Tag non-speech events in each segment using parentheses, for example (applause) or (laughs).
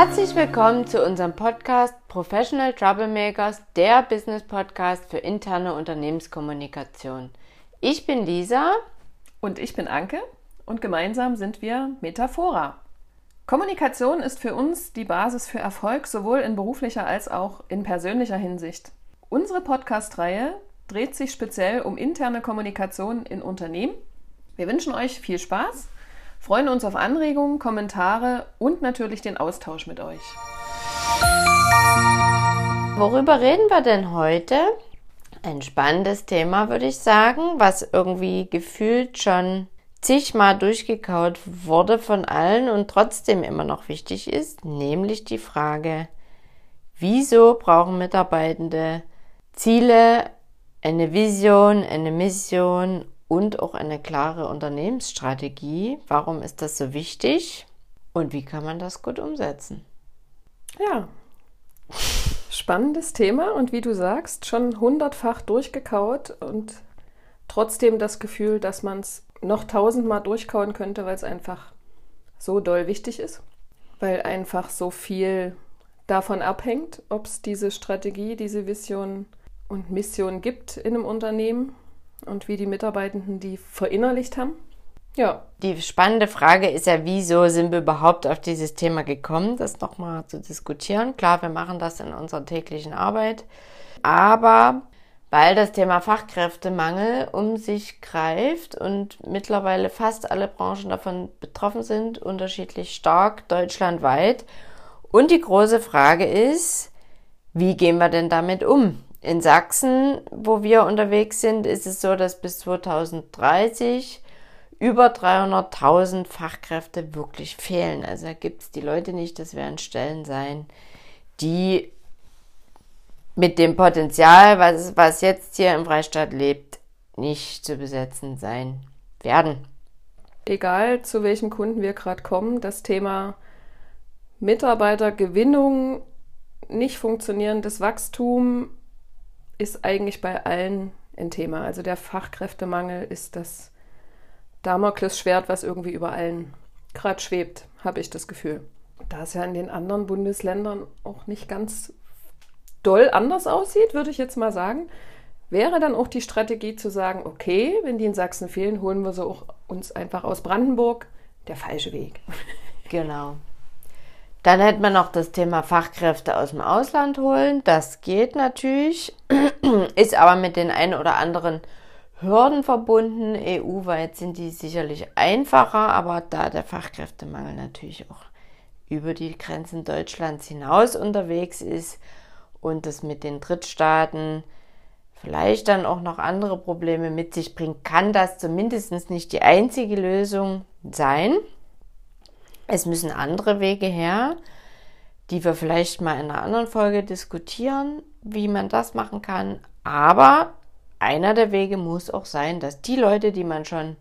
Herzlich willkommen zu unserem Podcast Professional Troublemakers, der Business Podcast für interne Unternehmenskommunikation. Ich bin Lisa und ich bin Anke und gemeinsam sind wir Metaphora. Kommunikation ist für uns die Basis für Erfolg sowohl in beruflicher als auch in persönlicher Hinsicht. Unsere Podcast-Reihe dreht sich speziell um interne Kommunikation in Unternehmen. Wir wünschen euch viel Spaß freuen uns auf Anregungen, Kommentare und natürlich den Austausch mit euch. Worüber reden wir denn heute? Ein spannendes Thema, würde ich sagen, was irgendwie gefühlt schon zigmal durchgekaut wurde von allen und trotzdem immer noch wichtig ist, nämlich die Frage, wieso brauchen Mitarbeitende Ziele, eine Vision, eine Mission und auch eine klare Unternehmensstrategie. Warum ist das so wichtig und wie kann man das gut umsetzen? Ja, spannendes Thema und wie du sagst, schon hundertfach durchgekaut und trotzdem das Gefühl, dass man es noch tausendmal durchkauen könnte, weil es einfach so doll wichtig ist, weil einfach so viel davon abhängt, ob es diese Strategie, diese Vision und Mission gibt in einem Unternehmen und wie die Mitarbeitenden die verinnerlicht haben. Ja. Die spannende Frage ist ja, wieso sind wir überhaupt auf dieses Thema gekommen, das nochmal zu diskutieren. Klar, wir machen das in unserer täglichen Arbeit, aber weil das Thema Fachkräftemangel um sich greift und mittlerweile fast alle Branchen davon betroffen sind, unterschiedlich stark deutschlandweit. Und die große Frage ist, wie gehen wir denn damit um? In Sachsen, wo wir unterwegs sind, ist es so, dass bis 2030 über 300.000 Fachkräfte wirklich fehlen. Also da gibt es die Leute nicht, das werden Stellen sein, die mit dem Potenzial, was, was jetzt hier im Freistaat lebt, nicht zu besetzen sein werden. Egal zu welchem Kunden wir gerade kommen, das Thema Mitarbeitergewinnung, nicht funktionierendes Wachstum, ist eigentlich bei allen ein Thema. Also der Fachkräftemangel ist das Damoklesschwert, was irgendwie über allen gerade schwebt, habe ich das Gefühl. Da es ja in den anderen Bundesländern auch nicht ganz doll anders aussieht, würde ich jetzt mal sagen, wäre dann auch die Strategie zu sagen, okay, wenn die in Sachsen fehlen, holen wir sie auch uns einfach aus Brandenburg. Der falsche Weg. Genau. Dann hätte man noch das Thema Fachkräfte aus dem Ausland holen. Das geht natürlich, (clears throat) ist aber mit den ein oder anderen Hürden verbunden. EU-weit sind die sicherlich einfacher, aber da der Fachkräftemangel natürlich auch über die Grenzen Deutschlands hinaus unterwegs ist und das mit den Drittstaaten vielleicht dann auch noch andere Probleme mit sich bringt, kann das zumindest nicht die einzige Lösung sein. Es müssen andere Wege her, die wir vielleicht mal in einer anderen Folge diskutieren, wie man das machen kann. Aber einer der Wege muss auch sein, dass die Leute, die man schon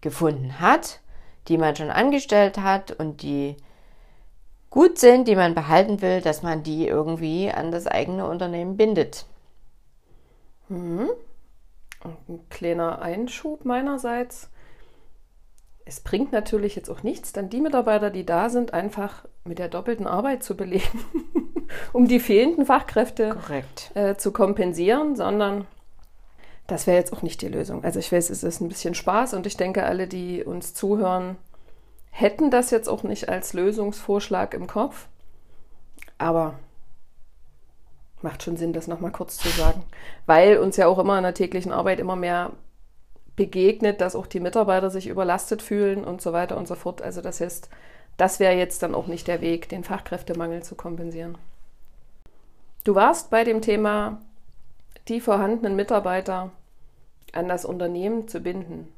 gefunden hat, die man schon angestellt hat und die gut sind, die man behalten will, dass man die irgendwie an das eigene Unternehmen bindet. Mhm. Ein kleiner Einschub meinerseits es bringt natürlich jetzt auch nichts, dann die Mitarbeiter, die da sind, einfach mit der doppelten Arbeit zu belegen, (laughs) um die fehlenden Fachkräfte äh, zu kompensieren, sondern das wäre jetzt auch nicht die Lösung. Also ich weiß, es ist ein bisschen Spaß und ich denke, alle, die uns zuhören, hätten das jetzt auch nicht als Lösungsvorschlag im Kopf. Aber macht schon Sinn, das nochmal kurz zu sagen, weil uns ja auch immer in der täglichen Arbeit immer mehr begegnet, dass auch die Mitarbeiter sich überlastet fühlen und so weiter und so fort. Also das heißt, das wäre jetzt dann auch nicht der Weg, den Fachkräftemangel zu kompensieren. Du warst bei dem Thema, die vorhandenen Mitarbeiter an das Unternehmen zu binden,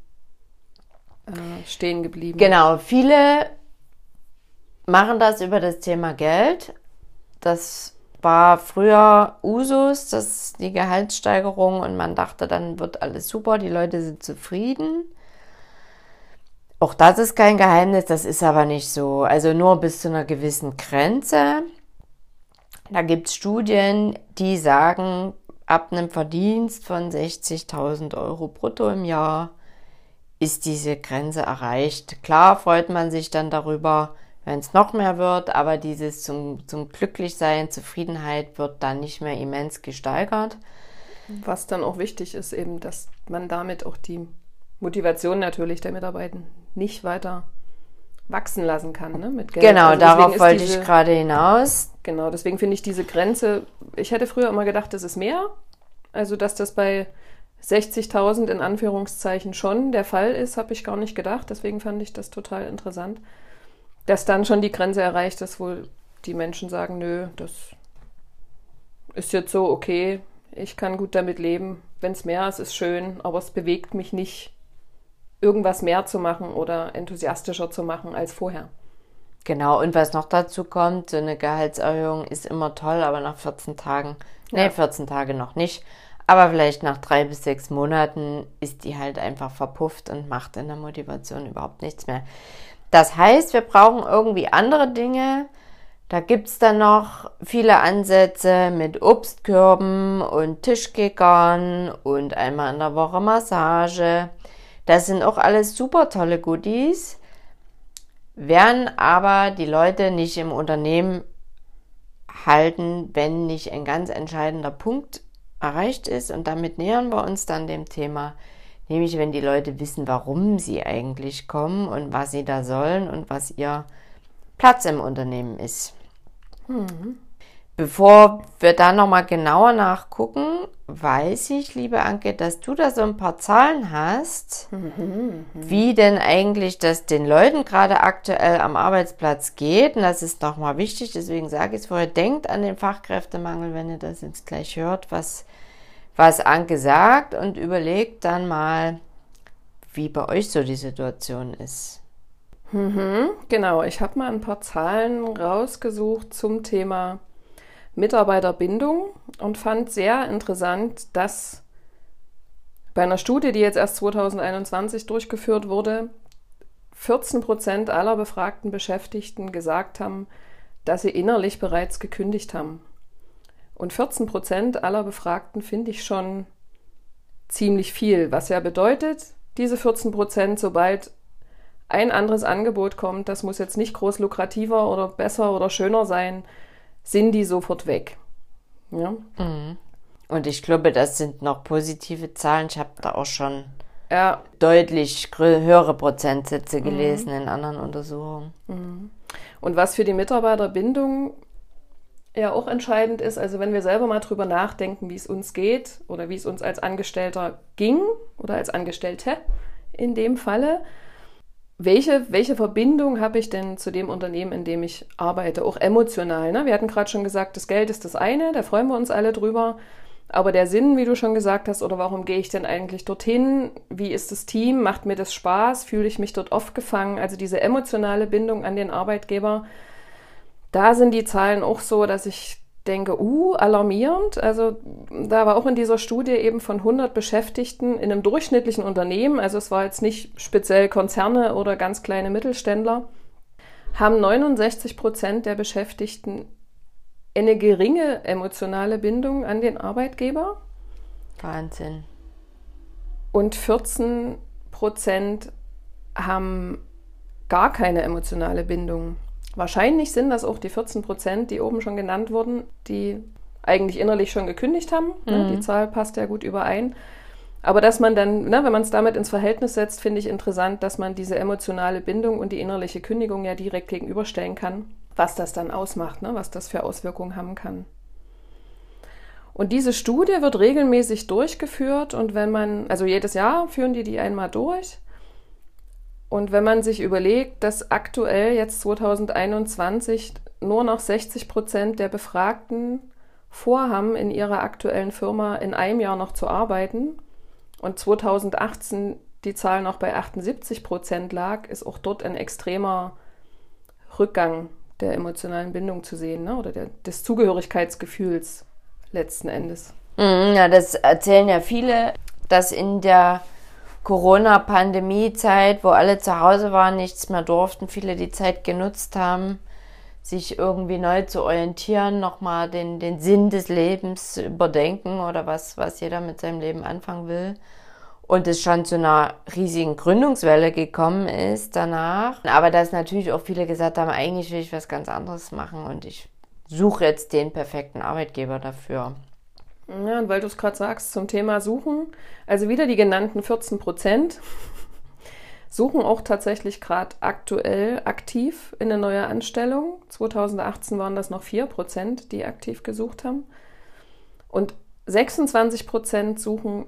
äh, stehen geblieben. Genau, viele machen das über das Thema Geld. Das war früher Usus, dass die Gehaltssteigerung und man dachte, dann wird alles super, die Leute sind zufrieden. Auch das ist kein Geheimnis, das ist aber nicht so. Also nur bis zu einer gewissen Grenze. Da gibt es Studien, die sagen, ab einem Verdienst von 60.000 Euro brutto im Jahr ist diese Grenze erreicht. Klar freut man sich dann darüber, wenn es noch mehr wird, aber dieses zum, zum Glücklichsein, Zufriedenheit wird dann nicht mehr immens gesteigert. Was dann auch wichtig ist, eben, dass man damit auch die Motivation natürlich der Mitarbeiter nicht weiter wachsen lassen kann ne, mit Geld. Genau, also darauf wollte diese, ich gerade hinaus. Genau, deswegen finde ich diese Grenze, ich hätte früher immer gedacht, das ist mehr. Also, dass das bei 60.000 in Anführungszeichen schon der Fall ist, habe ich gar nicht gedacht. Deswegen fand ich das total interessant, dass dann schon die Grenze erreicht ist, wo die Menschen sagen, nö, das ist jetzt so okay, ich kann gut damit leben. Wenn es mehr ist, ist schön, aber es bewegt mich nicht, irgendwas mehr zu machen oder enthusiastischer zu machen als vorher. Genau, und was noch dazu kommt, so eine Gehaltserhöhung ist immer toll, aber nach 14 Tagen, ja. nee, 14 Tage noch nicht, aber vielleicht nach drei bis sechs Monaten ist die halt einfach verpufft und macht in der Motivation überhaupt nichts mehr. Das heißt, wir brauchen irgendwie andere Dinge. Da gibt es dann noch viele Ansätze mit Obstkörben und Tischkickern und einmal in der Woche Massage. Das sind auch alles super tolle Goodies, werden aber die Leute nicht im Unternehmen halten, wenn nicht ein ganz entscheidender Punkt erreicht ist. Und damit nähern wir uns dann dem Thema, nämlich wenn die Leute wissen, warum sie eigentlich kommen und was sie da sollen und was ihr Platz im Unternehmen ist. Mhm. Bevor wir da nochmal genauer nachgucken, weiß ich, liebe Anke, dass du da so ein paar Zahlen hast, mhm, wie denn eigentlich das den Leuten gerade aktuell am Arbeitsplatz geht. Und das ist nochmal wichtig, deswegen sage ich es vorher, denkt an den Fachkräftemangel, wenn ihr das jetzt gleich hört, was, was Anke sagt und überlegt dann mal, wie bei euch so die Situation ist. Mhm, genau, ich habe mal ein paar Zahlen rausgesucht zum Thema Mitarbeiterbindung und fand sehr interessant, dass bei einer Studie, die jetzt erst 2021 durchgeführt wurde, 14 Prozent aller befragten Beschäftigten gesagt haben, dass sie innerlich bereits gekündigt haben. Und 14 Prozent aller Befragten finde ich schon ziemlich viel, was ja bedeutet, diese 14 Prozent, sobald ein anderes Angebot kommt, das muss jetzt nicht groß lukrativer oder besser oder schöner sein, sind die sofort weg. Ja? Mhm. Und ich glaube, das sind noch positive Zahlen. Ich habe da auch schon ja. deutlich höhere Prozentsätze mhm. gelesen mhm. in anderen Untersuchungen. Mhm. Und was für die Mitarbeiterbindung ja auch entscheidend ist, also wenn wir selber mal drüber nachdenken, wie es uns geht oder wie es uns als Angestellter ging oder als Angestellte in dem Falle, welche, welche Verbindung habe ich denn zu dem Unternehmen, in dem ich arbeite, auch emotional? Ne? Wir hatten gerade schon gesagt, das Geld ist das eine, da freuen wir uns alle drüber. Aber der Sinn, wie du schon gesagt hast, oder warum gehe ich denn eigentlich dorthin? Wie ist das Team? Macht mir das Spaß? Fühle ich mich dort oft gefangen? Also diese emotionale Bindung an den Arbeitgeber, da sind die Zahlen auch so, dass ich denke, uh, alarmierend. Also da war auch in dieser Studie eben von 100 Beschäftigten in einem durchschnittlichen Unternehmen, also es war jetzt nicht speziell Konzerne oder ganz kleine Mittelständler, haben 69 Prozent der Beschäftigten eine geringe emotionale Bindung an den Arbeitgeber. Wahnsinn. Und 14 Prozent haben gar keine emotionale Bindung. Wahrscheinlich sind das auch die 14 Prozent, die oben schon genannt wurden, die eigentlich innerlich schon gekündigt haben. Ne? Mhm. Die Zahl passt ja gut überein. Aber dass man dann, ne, wenn man es damit ins Verhältnis setzt, finde ich interessant, dass man diese emotionale Bindung und die innerliche Kündigung ja direkt gegenüberstellen kann, was das dann ausmacht, ne, was das für Auswirkungen haben kann. Und diese Studie wird regelmäßig durchgeführt und wenn man, also jedes Jahr führen die die einmal durch und wenn man sich überlegt, dass aktuell jetzt 2021 nur noch 60 Prozent der Befragten vorhaben, in ihrer aktuellen Firma in einem Jahr noch zu arbeiten und 2018 die Zahl noch bei 78 Prozent lag, ist auch dort ein extremer Rückgang der emotionalen Bindung zu sehen ne? oder der, des Zugehörigkeitsgefühls letzten Endes. Mhm, ja, das erzählen ja viele, dass in der Corona-Pandemie-Zeit, wo alle zu Hause waren, nichts mehr durften, viele die Zeit genutzt haben, sich irgendwie neu zu orientieren, nochmal den, den Sinn des Lebens zu überdenken oder was, was jeder mit seinem Leben anfangen will. und es schon zu einer riesigen Gründungswelle gekommen ist danach. Aber dass natürlich auch viele gesagt haben, eigentlich will ich was ganz anderes machen und ich suche jetzt den perfekten Arbeitgeber dafür. Ja, und weil du es gerade sagst zum Thema Suchen, also wieder die genannten 14 Prozent (laughs) suchen auch tatsächlich gerade aktuell aktiv in eine neue Anstellung. 2018 waren das noch 4 Prozent, die aktiv gesucht haben. Und 26 Prozent suchen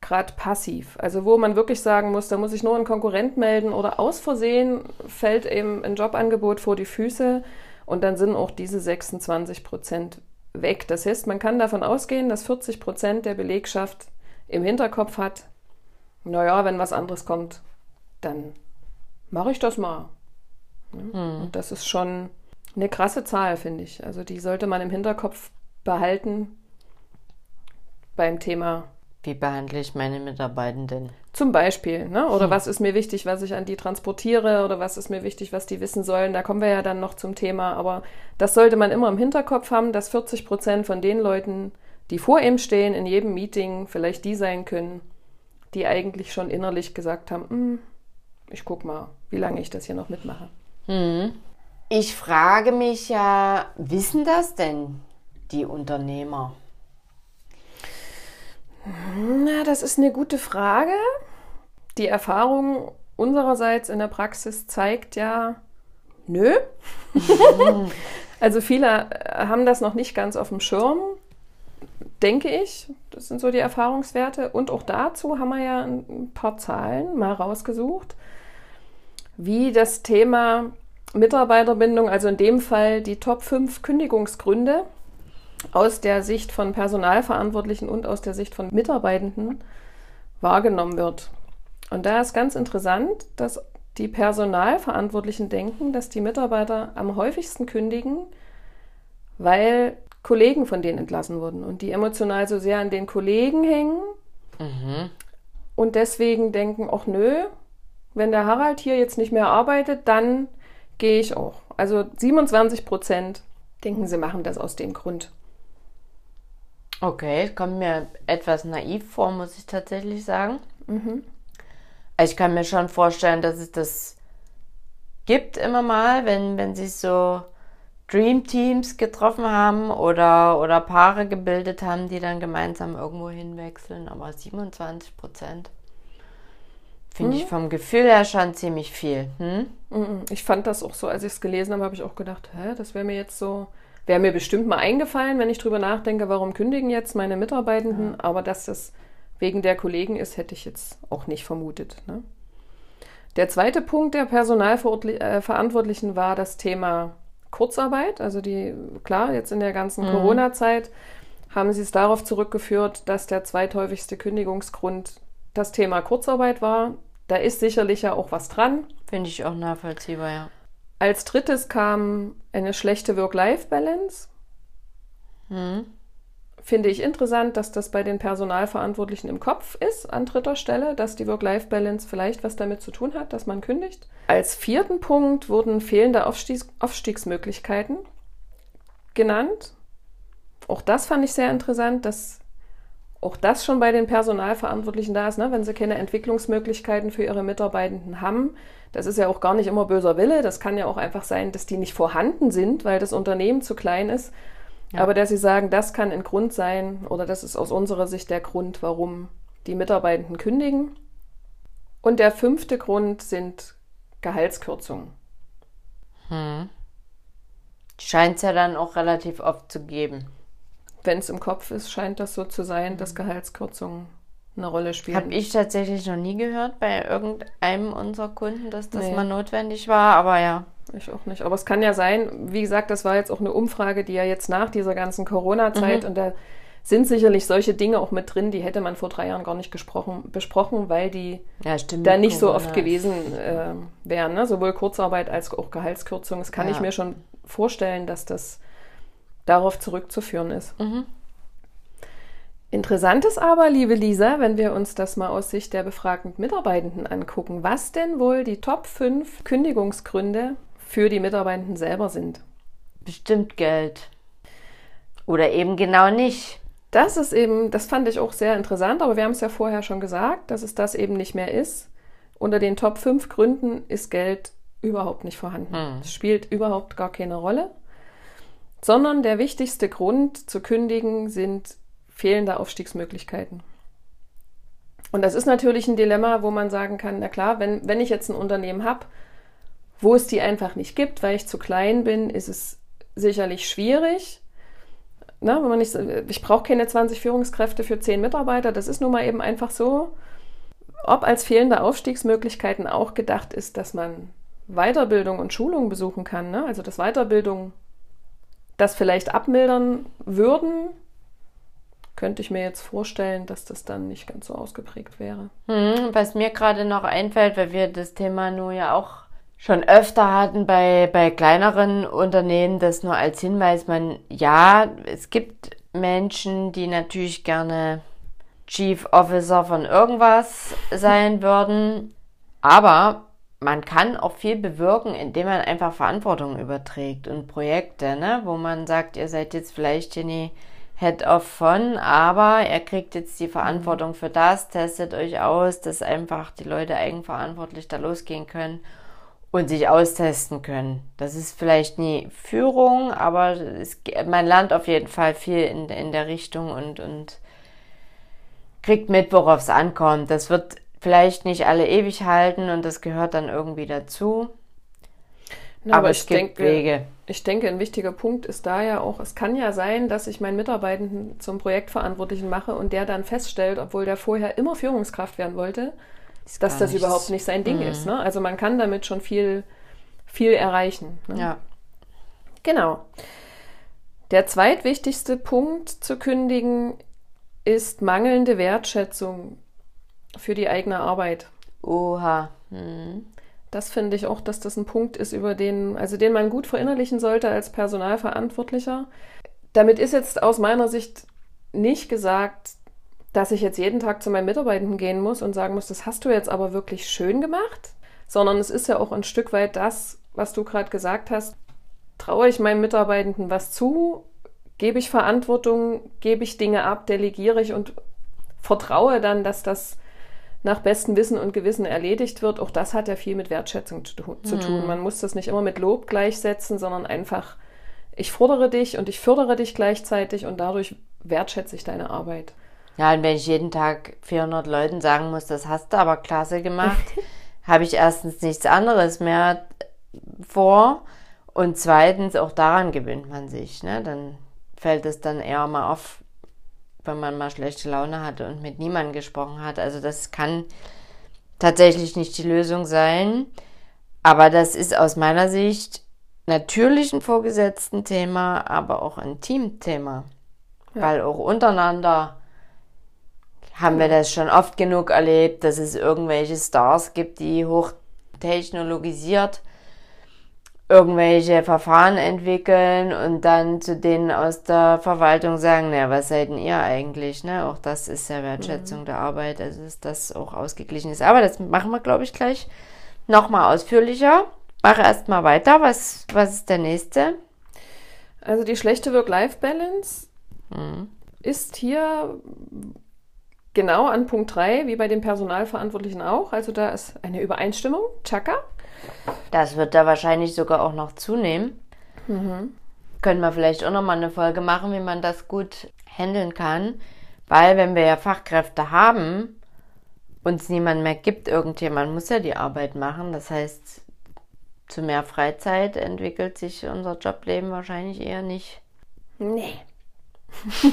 gerade passiv. Also wo man wirklich sagen muss, da muss ich nur einen Konkurrent melden oder aus Versehen fällt eben ein Jobangebot vor die Füße und dann sind auch diese 26 Prozent weg. Das heißt, man kann davon ausgehen, dass 40 Prozent der Belegschaft im Hinterkopf hat, naja, wenn was anderes kommt, dann mache ich das mal. Hm. Und das ist schon eine krasse Zahl, finde ich. Also die sollte man im Hinterkopf behalten beim Thema wie behandle ich meine Mitarbeitenden? Zum Beispiel, ne? oder hm. was ist mir wichtig, was ich an die transportiere, oder was ist mir wichtig, was die wissen sollen. Da kommen wir ja dann noch zum Thema. Aber das sollte man immer im Hinterkopf haben, dass 40 Prozent von den Leuten, die vor ihm stehen, in jedem Meeting vielleicht die sein können, die eigentlich schon innerlich gesagt haben, hm, ich guck mal, wie lange ich das hier noch mitmache. Hm. Ich frage mich ja, wissen das denn die Unternehmer? Na, das ist eine gute Frage. Die Erfahrung unsererseits in der Praxis zeigt ja, nö. (laughs) also viele haben das noch nicht ganz auf dem Schirm, denke ich. Das sind so die Erfahrungswerte. Und auch dazu haben wir ja ein paar Zahlen mal rausgesucht, wie das Thema Mitarbeiterbindung, also in dem Fall die Top 5 Kündigungsgründe, aus der Sicht von Personalverantwortlichen und aus der Sicht von Mitarbeitenden wahrgenommen wird. Und da ist ganz interessant, dass die Personalverantwortlichen denken, dass die Mitarbeiter am häufigsten kündigen, weil Kollegen von denen entlassen wurden und die emotional so sehr an den Kollegen hängen mhm. und deswegen denken, ach nö, wenn der Harald hier jetzt nicht mehr arbeitet, dann gehe ich auch. Also 27 Prozent denken, sie machen das aus dem Grund. Okay, kommt mir etwas naiv vor, muss ich tatsächlich sagen. Mhm. Also ich kann mir schon vorstellen, dass es das gibt immer mal, wenn, wenn sich so Dream Teams getroffen haben oder, oder Paare gebildet haben, die dann gemeinsam irgendwo hinwechseln. Aber 27 Prozent finde hm? ich vom Gefühl her schon ziemlich viel. Hm? Mhm. Ich fand das auch so, als ich es gelesen habe, habe ich auch gedacht, hä, das wäre mir jetzt so Wäre mir bestimmt mal eingefallen, wenn ich drüber nachdenke, warum kündigen jetzt meine Mitarbeitenden, ja. aber dass das wegen der Kollegen ist, hätte ich jetzt auch nicht vermutet. Ne? Der zweite Punkt der Personalverantwortlichen war das Thema Kurzarbeit. Also die, klar, jetzt in der ganzen mhm. Corona-Zeit haben sie es darauf zurückgeführt, dass der zweithäufigste Kündigungsgrund das Thema Kurzarbeit war. Da ist sicherlich ja auch was dran. Finde ich auch nachvollziehbar, ja. Als drittes kam eine schlechte Work-Life-Balance. Hm. Finde ich interessant, dass das bei den Personalverantwortlichen im Kopf ist, an dritter Stelle, dass die Work-Life-Balance vielleicht was damit zu tun hat, dass man kündigt. Als vierten Punkt wurden fehlende Aufstiegs Aufstiegsmöglichkeiten genannt. Auch das fand ich sehr interessant, dass auch das schon bei den Personalverantwortlichen da ist, ne? wenn sie keine Entwicklungsmöglichkeiten für ihre Mitarbeitenden haben. Das ist ja auch gar nicht immer böser Wille. Das kann ja auch einfach sein, dass die nicht vorhanden sind, weil das Unternehmen zu klein ist. Ja. Aber dass sie sagen, das kann ein Grund sein oder das ist aus unserer Sicht der Grund, warum die Mitarbeitenden kündigen. Und der fünfte Grund sind Gehaltskürzungen. Hm. Scheint es ja dann auch relativ oft zu geben wenn es im Kopf ist, scheint das so zu sein, dass Gehaltskürzungen eine Rolle spielen. Habe ich tatsächlich noch nie gehört bei irgendeinem unserer Kunden, dass das nee. mal notwendig war, aber ja. Ich auch nicht. Aber es kann ja sein, wie gesagt, das war jetzt auch eine Umfrage, die ja jetzt nach dieser ganzen Corona-Zeit mhm. und da sind sicherlich solche Dinge auch mit drin, die hätte man vor drei Jahren gar nicht gesprochen, besprochen, weil die ja, stimmt, da nicht Corona. so oft gewesen äh, wären. Ne? Sowohl Kurzarbeit als auch Gehaltskürzung. Das kann ja. ich mir schon vorstellen, dass das darauf zurückzuführen ist. Mhm. Interessant ist aber, liebe Lisa, wenn wir uns das mal aus Sicht der befragten Mitarbeitenden angucken, was denn wohl die Top 5 Kündigungsgründe für die Mitarbeitenden selber sind. Bestimmt Geld. Oder eben genau nicht. das ist eben, das fand ich auch sehr interessant, aber wir haben es ja vorher schon gesagt, dass es das eben nicht mehr ist. Unter den Top 5 Gründen ist Geld überhaupt nicht vorhanden. Hm. Es spielt überhaupt gar keine Rolle. Sondern der wichtigste Grund zu kündigen sind fehlende Aufstiegsmöglichkeiten. Und das ist natürlich ein Dilemma, wo man sagen kann, na klar, wenn, wenn ich jetzt ein Unternehmen habe, wo es die einfach nicht gibt, weil ich zu klein bin, ist es sicherlich schwierig. Na, wenn man nicht, ich brauche keine 20 Führungskräfte für 10 Mitarbeiter, das ist nun mal eben einfach so. Ob als fehlende Aufstiegsmöglichkeiten auch gedacht ist, dass man Weiterbildung und Schulung besuchen kann, ne? also dass Weiterbildung das vielleicht abmildern würden, könnte ich mir jetzt vorstellen, dass das dann nicht ganz so ausgeprägt wäre. Hm, was mir gerade noch einfällt, weil wir das Thema nur ja auch schon öfter hatten bei, bei kleineren Unternehmen, das nur als Hinweis, man, ja, es gibt Menschen, die natürlich gerne Chief Officer von irgendwas sein würden, aber man kann auch viel bewirken, indem man einfach Verantwortung überträgt und Projekte, ne, wo man sagt, ihr seid jetzt vielleicht hier nie Head-Off von, aber er kriegt jetzt die Verantwortung für das, testet euch aus, dass einfach die Leute eigenverantwortlich da losgehen können und sich austesten können. Das ist vielleicht nie Führung, aber es, man lernt auf jeden Fall viel in, in der Richtung und, und kriegt mit, worauf es ankommt. Das wird vielleicht nicht alle ewig halten und das gehört dann irgendwie dazu. Na, aber, aber es gibt denke, Wege. Ich denke, ein wichtiger Punkt ist da ja auch, es kann ja sein, dass ich meinen Mitarbeitenden zum Projektverantwortlichen mache und der dann feststellt, obwohl der vorher immer Führungskraft werden wollte, das dass das nichts. überhaupt nicht sein Ding mhm. ist. Ne? Also man kann damit schon viel, viel erreichen. Ne? Ja. Genau. Der zweitwichtigste Punkt zu kündigen ist mangelnde Wertschätzung für die eigene Arbeit. Oha. Mhm. Das finde ich auch, dass das ein Punkt ist, über den, also den man gut verinnerlichen sollte als Personalverantwortlicher. Damit ist jetzt aus meiner Sicht nicht gesagt, dass ich jetzt jeden Tag zu meinen Mitarbeitenden gehen muss und sagen muss, das hast du jetzt aber wirklich schön gemacht, sondern es ist ja auch ein Stück weit das, was du gerade gesagt hast. Traue ich meinen Mitarbeitenden was zu? Gebe ich Verantwortung? Gebe ich Dinge ab? Delegiere ich und vertraue dann, dass das nach bestem Wissen und Gewissen erledigt wird, auch das hat ja viel mit Wertschätzung zu, zu tun. Mhm. Man muss das nicht immer mit Lob gleichsetzen, sondern einfach, ich fordere dich und ich fördere dich gleichzeitig und dadurch wertschätze ich deine Arbeit. Ja, und wenn ich jeden Tag 400 Leuten sagen muss, das hast du aber klasse gemacht, (laughs) habe ich erstens nichts anderes mehr vor und zweitens auch daran gewöhnt man sich. Ne? Dann fällt es dann eher mal auf, wenn man mal schlechte Laune hatte und mit niemandem gesprochen hat. Also das kann tatsächlich nicht die Lösung sein. Aber das ist aus meiner Sicht natürlich ein vorgesetzten Thema, aber auch ein Teamthema. Ja. Weil auch untereinander haben wir das schon oft genug erlebt, dass es irgendwelche Stars gibt, die hochtechnologisiert irgendwelche Verfahren entwickeln und dann zu denen aus der Verwaltung sagen, naja, was seid denn ihr eigentlich? Ne? Auch das ist ja Wertschätzung mhm. der Arbeit, also dass das auch ausgeglichen ist. Aber das machen wir, glaube ich, gleich nochmal ausführlicher. Mache erstmal weiter. Was, was ist der nächste? Also die schlechte Work-Life-Balance mhm. ist hier genau an Punkt 3, wie bei den Personalverantwortlichen auch. Also da ist eine Übereinstimmung. Chaka. Das wird da wahrscheinlich sogar auch noch zunehmen. Mhm. Können wir vielleicht auch noch mal eine Folge machen, wie man das gut handeln kann. Weil wenn wir ja Fachkräfte haben, uns niemand mehr gibt, irgendjemand muss ja die Arbeit machen. Das heißt, zu mehr Freizeit entwickelt sich unser Jobleben wahrscheinlich eher nicht. Nee. (laughs)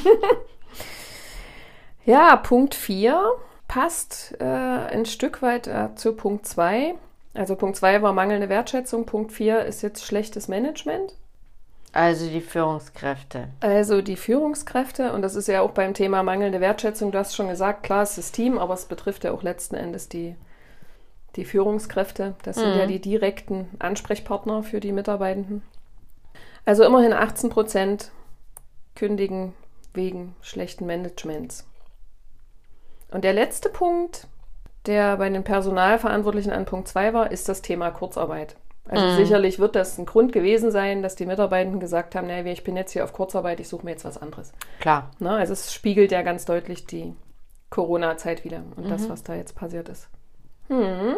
ja, Punkt 4 passt äh, ein Stück weit äh, zu Punkt 2. Also Punkt 2 war mangelnde Wertschätzung, Punkt 4 ist jetzt schlechtes Management. Also die Führungskräfte. Also die Führungskräfte, und das ist ja auch beim Thema mangelnde Wertschätzung, du hast schon gesagt, klar, es ist das Team, aber es betrifft ja auch letzten Endes die, die Führungskräfte. Das sind mhm. ja die direkten Ansprechpartner für die Mitarbeitenden. Also immerhin 18 Prozent kündigen wegen schlechten Managements. Und der letzte Punkt der bei den Personalverantwortlichen an Punkt 2 war, ist das Thema Kurzarbeit. Also mhm. sicherlich wird das ein Grund gewesen sein, dass die Mitarbeitenden gesagt haben, naja, ich bin jetzt hier auf Kurzarbeit, ich suche mir jetzt was anderes. Klar. Na, also es spiegelt ja ganz deutlich die Corona-Zeit wieder und mhm. das, was da jetzt passiert ist. Hm.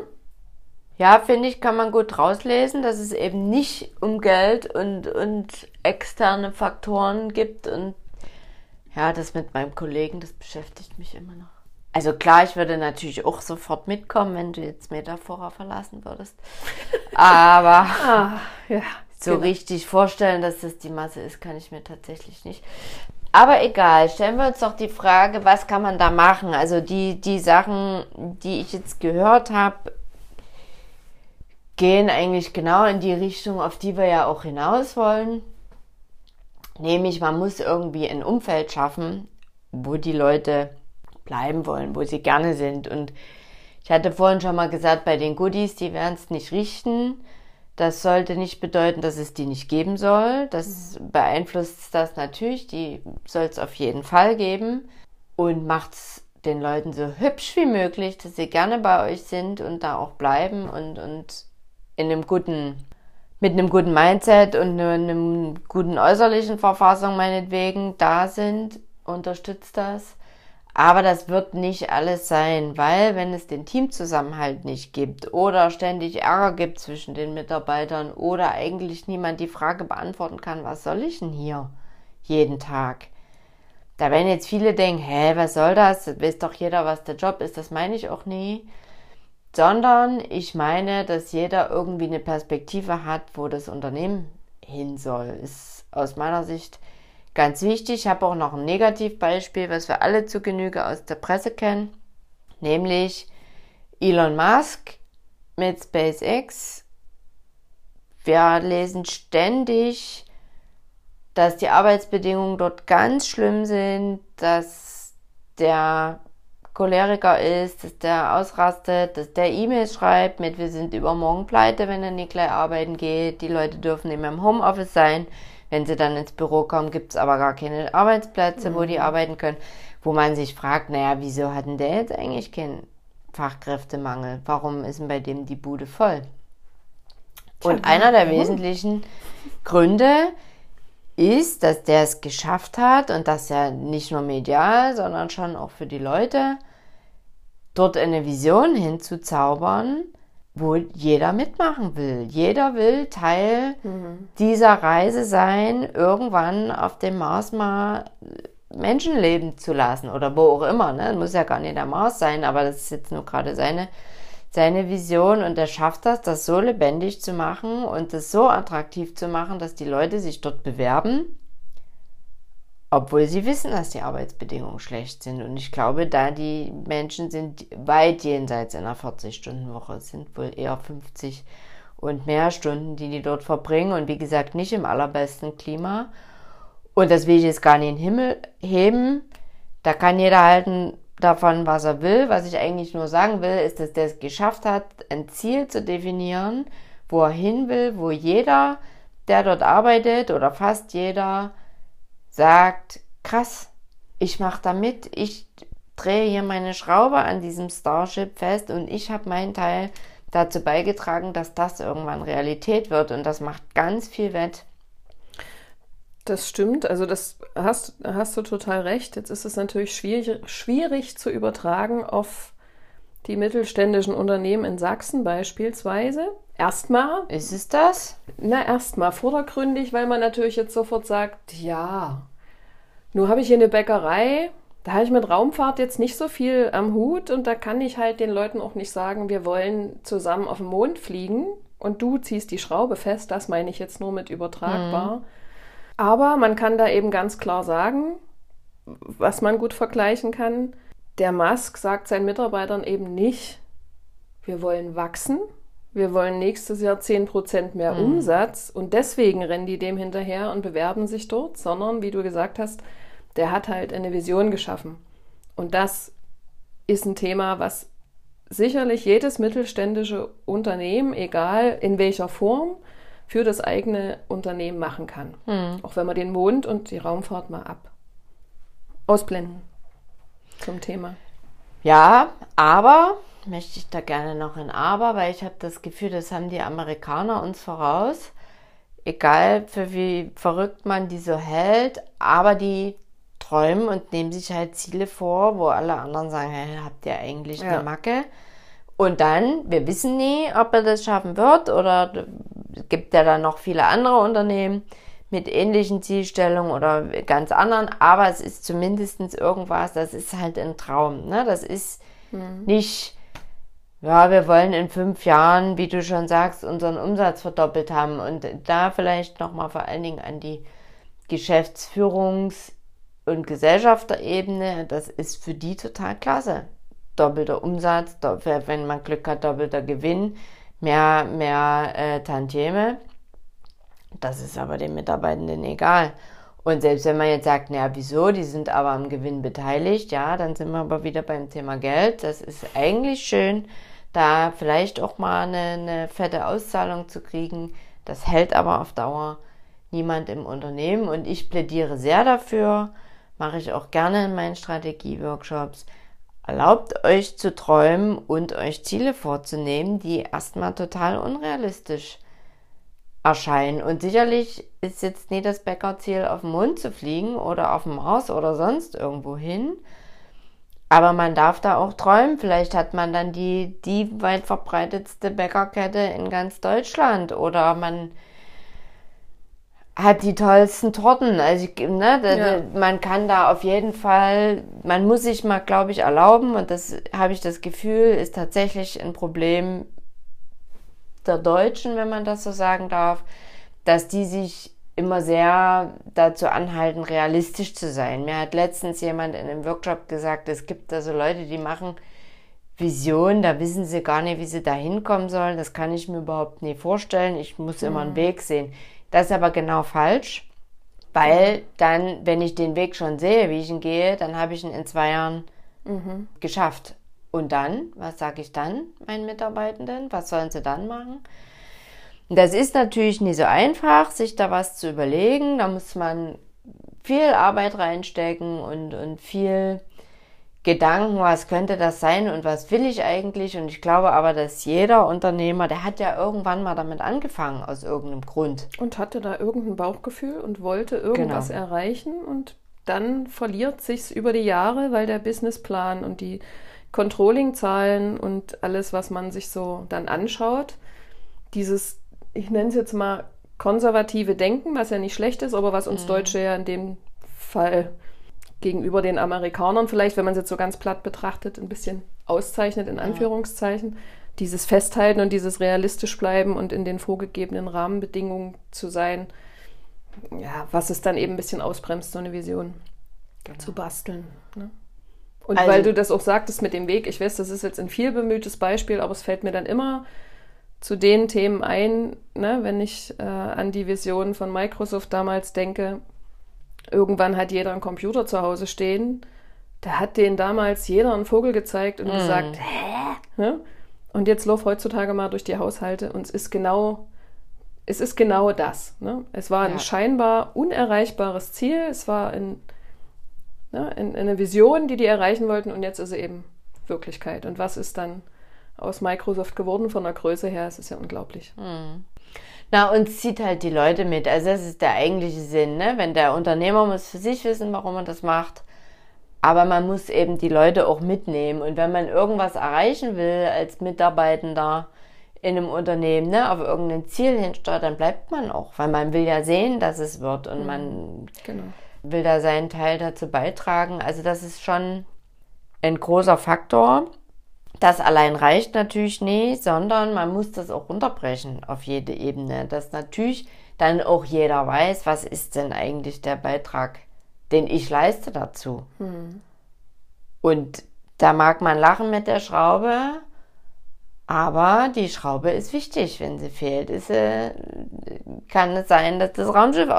Ja, finde ich, kann man gut rauslesen, dass es eben nicht um Geld und, und externe Faktoren gibt. Und ja, das mit meinem Kollegen, das beschäftigt mich immer noch. Also klar, ich würde natürlich auch sofort mitkommen, wenn du jetzt Metaphora verlassen würdest. (laughs) Aber ah, ja, so genau. richtig vorstellen, dass das die Masse ist, kann ich mir tatsächlich nicht. Aber egal, stellen wir uns doch die Frage, was kann man da machen? Also die, die Sachen, die ich jetzt gehört habe, gehen eigentlich genau in die Richtung, auf die wir ja auch hinaus wollen. Nämlich, man muss irgendwie ein Umfeld schaffen, wo die Leute bleiben wollen, wo sie gerne sind. Und ich hatte vorhin schon mal gesagt, bei den Goodies, die werden es nicht richten. Das sollte nicht bedeuten, dass es die nicht geben soll. Das mhm. beeinflusst das natürlich. Die soll es auf jeden Fall geben. Und macht es den Leuten so hübsch wie möglich, dass sie gerne bei euch sind und da auch bleiben und, und in einem guten, mit einem guten Mindset und einem guten äußerlichen Verfassung meinetwegen da sind. Unterstützt das. Aber das wird nicht alles sein, weil wenn es den Teamzusammenhalt nicht gibt oder ständig Ärger gibt zwischen den Mitarbeitern oder eigentlich niemand die Frage beantworten kann, was soll ich denn hier jeden Tag? Da werden jetzt viele denken, hä, was soll das? Weiß doch jeder, was der Job ist. Das meine ich auch nie. Sondern ich meine, dass jeder irgendwie eine Perspektive hat, wo das Unternehmen hin soll. Ist aus meiner Sicht Ganz wichtig, ich habe auch noch ein Negativbeispiel, was wir alle zu Genüge aus der Presse kennen, nämlich Elon Musk mit SpaceX. Wir lesen ständig, dass die Arbeitsbedingungen dort ganz schlimm sind, dass der Choleriker ist, dass der ausrastet, dass der E-Mails schreibt mit, wir sind übermorgen pleite, wenn er nicht gleich arbeiten geht, die Leute dürfen nicht mehr im Homeoffice sein. Wenn sie dann ins Büro kommen, gibt es aber gar keine Arbeitsplätze, mhm. wo die mhm. arbeiten können. Wo man sich fragt, naja, wieso hatten der jetzt eigentlich keinen Fachkräftemangel? Warum ist denn bei dem die Bude voll? Und einer der wesentlichen Gründe ist, dass der es geschafft hat und das ja nicht nur medial, sondern schon auch für die Leute, dort eine Vision hinzuzaubern, wo jeder mitmachen will. Jeder will Teil mhm. dieser Reise sein, irgendwann auf dem Mars mal Menschen leben zu lassen oder wo auch immer. Ne? Muss ja gar nicht der Mars sein, aber das ist jetzt nur gerade seine, seine Vision und er schafft das, das so lebendig zu machen und das so attraktiv zu machen, dass die Leute sich dort bewerben obwohl sie wissen, dass die Arbeitsbedingungen schlecht sind. Und ich glaube, da die Menschen sind weit jenseits einer 40-Stunden-Woche, es sind wohl eher 50 und mehr Stunden, die die dort verbringen. Und wie gesagt, nicht im allerbesten Klima. Und das will ich jetzt gar nicht in den Himmel heben. Da kann jeder halten davon, was er will. Was ich eigentlich nur sagen will, ist, dass der es geschafft hat, ein Ziel zu definieren, wo er hin will, wo jeder, der dort arbeitet oder fast jeder, sagt, krass, ich mache da mit, ich drehe hier meine Schraube an diesem Starship fest und ich habe meinen Teil dazu beigetragen, dass das irgendwann Realität wird und das macht ganz viel wett. Das stimmt, also das hast, hast du total recht. Jetzt ist es natürlich schwierig, schwierig zu übertragen auf die mittelständischen Unternehmen in Sachsen beispielsweise. Erstmal. Ist es das? Na, erstmal vordergründig, weil man natürlich jetzt sofort sagt, ja, nur habe ich hier eine Bäckerei, da habe ich mit Raumfahrt jetzt nicht so viel am Hut und da kann ich halt den Leuten auch nicht sagen, wir wollen zusammen auf den Mond fliegen und du ziehst die Schraube fest. Das meine ich jetzt nur mit übertragbar. Mhm. Aber man kann da eben ganz klar sagen, was man gut vergleichen kann. Der Musk sagt seinen Mitarbeitern eben nicht, wir wollen wachsen, wir wollen nächstes Jahr 10% mehr mhm. Umsatz und deswegen rennen die dem hinterher und bewerben sich dort, sondern wie du gesagt hast, der hat halt eine Vision geschaffen. Und das ist ein Thema, was sicherlich jedes mittelständische Unternehmen, egal in welcher Form, für das eigene Unternehmen machen kann. Mhm. Auch wenn man den Mond und die Raumfahrt mal ab ausblenden zum Thema. Ja, aber möchte ich da gerne noch in Aber, weil ich habe das Gefühl, das haben die Amerikaner uns voraus. Egal für wie verrückt man die so hält, aber die träumen und nehmen sich halt Ziele vor, wo alle anderen sagen, hey, habt ihr eigentlich ja. eine Macke? Und dann, wir wissen nie, ob er das schaffen wird oder gibt ja dann noch viele andere Unternehmen mit ähnlichen Zielstellungen oder ganz anderen, aber es ist zumindest irgendwas, das ist halt ein Traum. Ne? Das ist mhm. nicht ja, wir wollen in fünf Jahren, wie du schon sagst, unseren Umsatz verdoppelt haben. Und da vielleicht nochmal vor allen Dingen an die Geschäftsführungs- und Gesellschafterebene, das ist für die total klasse. Doppelter Umsatz, wenn man Glück hat, doppelter Gewinn, mehr, mehr äh, Tantieme. Das ist aber den Mitarbeitenden egal. Und selbst wenn man jetzt sagt, naja, wieso, die sind aber am Gewinn beteiligt, ja, dann sind wir aber wieder beim Thema Geld. Das ist eigentlich schön, da vielleicht auch mal eine, eine fette Auszahlung zu kriegen. Das hält aber auf Dauer niemand im Unternehmen und ich plädiere sehr dafür, mache ich auch gerne in meinen Strategieworkshops. Erlaubt euch zu träumen und euch Ziele vorzunehmen, die erstmal total unrealistisch erscheinen. Und sicherlich ist jetzt nie das Bäckerziel, auf den Mond zu fliegen oder auf dem Mars oder sonst irgendwo hin. Aber man darf da auch träumen. Vielleicht hat man dann die, die weit verbreitetste Bäckerkette in ganz Deutschland oder man hat die tollsten Torten. Also ne, ja. man kann da auf jeden Fall, man muss sich mal, glaube ich, erlauben und das habe ich das Gefühl, ist tatsächlich ein Problem der Deutschen, wenn man das so sagen darf, dass die sich immer sehr dazu anhalten, realistisch zu sein. Mir hat letztens jemand in einem Workshop gesagt, es gibt also Leute, die machen Visionen, da wissen sie gar nicht, wie sie da hinkommen sollen. Das kann ich mir überhaupt nie vorstellen. Ich muss mhm. immer einen mhm. Weg sehen. Das ist aber genau falsch, weil dann, wenn ich den Weg schon sehe, wie ich ihn gehe, dann habe ich ihn in zwei Jahren mhm. geschafft. Und dann, was sage ich dann meinen Mitarbeitenden? Was sollen sie dann machen? Das ist natürlich nicht so einfach, sich da was zu überlegen. Da muss man viel Arbeit reinstecken und, und viel Gedanken, was könnte das sein und was will ich eigentlich. Und ich glaube aber, dass jeder Unternehmer, der hat ja irgendwann mal damit angefangen, aus irgendeinem Grund. Und hatte da irgendein Bauchgefühl und wollte irgendwas genau. erreichen und dann verliert sich's über die Jahre, weil der Businessplan und die Controlling-Zahlen und alles, was man sich so dann anschaut, dieses ich nenne es jetzt mal konservative Denken, was ja nicht schlecht ist, aber was uns mhm. Deutsche ja in dem Fall gegenüber den Amerikanern vielleicht, wenn man es jetzt so ganz platt betrachtet, ein bisschen auszeichnet, in Anführungszeichen. Ja. Dieses Festhalten und dieses realistisch bleiben und in den vorgegebenen Rahmenbedingungen zu sein, ja, was es dann eben ein bisschen ausbremst, so eine Vision genau. zu basteln. Ne? Und also, weil du das auch sagtest mit dem Weg, ich weiß, das ist jetzt ein viel bemühtes Beispiel, aber es fällt mir dann immer zu den Themen ein, ne, wenn ich äh, an die Vision von Microsoft damals denke. Irgendwann hat jeder einen Computer zu Hause stehen. Da hat denen damals jeder einen Vogel gezeigt und mm. gesagt, hä? Ne? Und jetzt lauf heutzutage mal durch die Haushalte und es ist genau, es ist genau das. Ne? Es war ein ja. scheinbar unerreichbares Ziel, es war ein, ne, eine Vision, die die erreichen wollten und jetzt ist es eben Wirklichkeit. Und was ist dann aus Microsoft geworden von der Größe her. Es ist ja unglaublich. Mhm. Na, und zieht halt die Leute mit. Also das ist der eigentliche Sinn, ne? Wenn der Unternehmer muss für sich wissen, warum er das macht. Aber man muss eben die Leute auch mitnehmen. Und wenn man irgendwas erreichen will als Mitarbeitender in einem Unternehmen, ne, auf irgendein Ziel hinsteuert, dann bleibt man auch. Weil man will ja sehen, dass es wird. Und mhm. man genau. Will da seinen Teil dazu beitragen. Also das ist schon ein großer Faktor. Das allein reicht natürlich nicht, sondern man muss das auch runterbrechen auf jede Ebene, dass natürlich dann auch jeder weiß, was ist denn eigentlich der Beitrag, den ich leiste dazu. Mhm. Und da mag man lachen mit der Schraube, aber die Schraube ist wichtig. Wenn sie fehlt, ist sie, kann es sein, dass das Raumschiff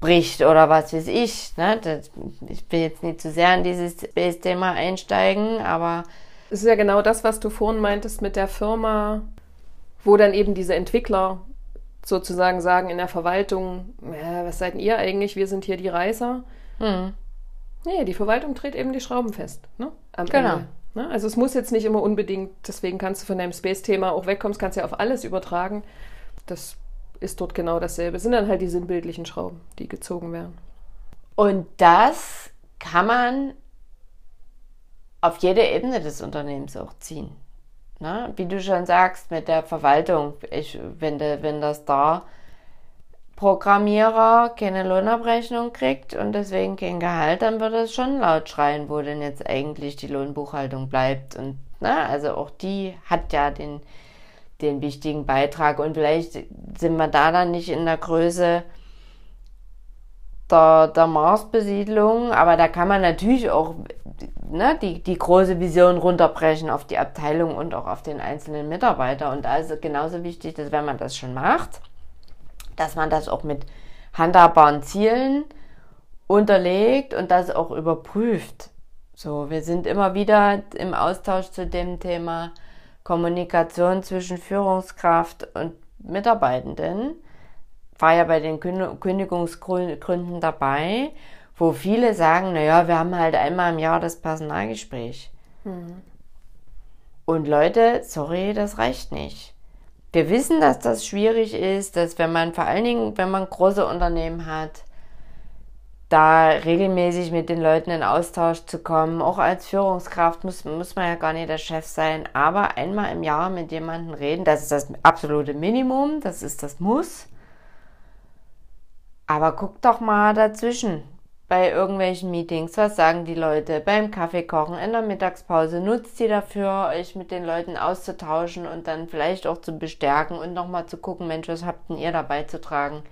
auseinanderbricht oder was weiß ich. Ne? Das, ich will jetzt nicht zu sehr in dieses Space-Thema einsteigen, aber es ist ja genau das, was du vorhin meintest mit der Firma, wo dann eben diese Entwickler sozusagen sagen in der Verwaltung, ja, was seid ihr eigentlich? Wir sind hier die Reißer. Hm. Nee, die Verwaltung dreht eben die Schrauben fest. Ne? Am genau. Ende. Ne? Also es muss jetzt nicht immer unbedingt, deswegen kannst du von deinem Space-Thema auch wegkommen, kannst ja auf alles übertragen. Das ist dort genau dasselbe. Es sind dann halt die sinnbildlichen Schrauben, die gezogen werden. Und das kann man auf jede Ebene des Unternehmens auch ziehen. Ne? Wie du schon sagst, mit der Verwaltung, ich, wenn, de, wenn das da Programmierer keine Lohnabrechnung kriegt und deswegen kein Gehalt, dann wird es schon laut schreien, wo denn jetzt eigentlich die Lohnbuchhaltung bleibt. Und na, ne, also auch die hat ja den, den wichtigen Beitrag. Und vielleicht sind wir da dann nicht in der Größe der, der Marsbesiedlung, aber da kann man natürlich auch ne, die, die große Vision runterbrechen auf die Abteilung und auch auf den einzelnen Mitarbeiter. Und da ist es genauso wichtig, dass wenn man das schon macht, dass man das auch mit handhabbaren Zielen unterlegt und das auch überprüft. So, wir sind immer wieder im Austausch zu dem Thema Kommunikation zwischen Führungskraft und Mitarbeitenden. War ja bei den Kündigungsgründen dabei, wo viele sagen, naja, wir haben halt einmal im Jahr das Personalgespräch. Mhm. Und Leute, sorry, das reicht nicht. Wir wissen, dass das schwierig ist, dass wenn man vor allen Dingen, wenn man große Unternehmen hat, da regelmäßig mit den Leuten in Austausch zu kommen. Auch als Führungskraft muss, muss man ja gar nicht der Chef sein, aber einmal im Jahr mit jemandem reden, das ist das absolute Minimum, das ist das Muss. Aber guck doch mal dazwischen bei irgendwelchen Meetings, was sagen die Leute beim Kaffeekochen in der Mittagspause, nutzt sie dafür, euch mit den Leuten auszutauschen und dann vielleicht auch zu bestärken und nochmal zu gucken, Mensch, was habt denn ihr dabei zu tragen,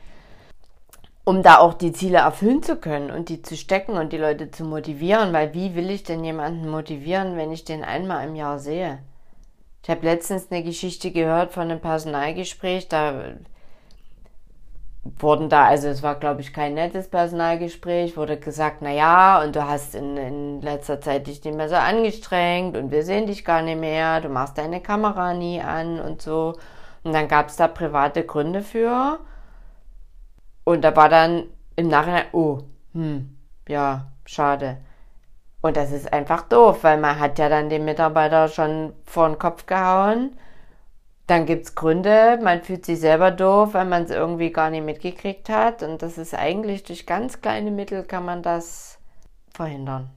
um da auch die Ziele erfüllen zu können und die zu stecken und die Leute zu motivieren, weil wie will ich denn jemanden motivieren, wenn ich den einmal im Jahr sehe? Ich habe letztens eine Geschichte gehört von einem Personalgespräch, da wurden da, also es war glaube ich kein nettes Personalgespräch, wurde gesagt, na ja, und du hast in, in letzter Zeit dich nicht mehr so angestrengt und wir sehen dich gar nicht mehr, du machst deine Kamera nie an und so. Und dann gab es da private Gründe für. Und da war dann im Nachhinein, oh, hm, ja, schade. Und das ist einfach doof, weil man hat ja dann den Mitarbeiter schon vor den Kopf gehauen dann gibt es Gründe, man fühlt sich selber doof, weil man es irgendwie gar nicht mitgekriegt hat. Und das ist eigentlich durch ganz kleine Mittel kann man das verhindern.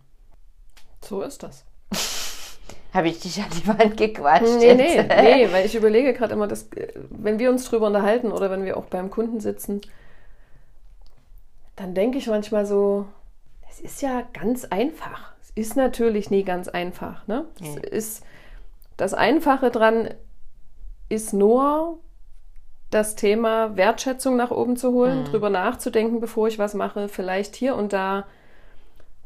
So ist das. (laughs) Habe ich dich an die Wand gequatscht? Nee, nee, nee, (laughs) weil ich überlege gerade immer, dass, wenn wir uns drüber unterhalten oder wenn wir auch beim Kunden sitzen, dann denke ich manchmal so, es ist ja ganz einfach. Es ist natürlich nie ganz einfach. Ne? Es ist das Einfache dran ist nur das Thema Wertschätzung nach oben zu holen, mhm. drüber nachzudenken, bevor ich was mache, vielleicht hier und da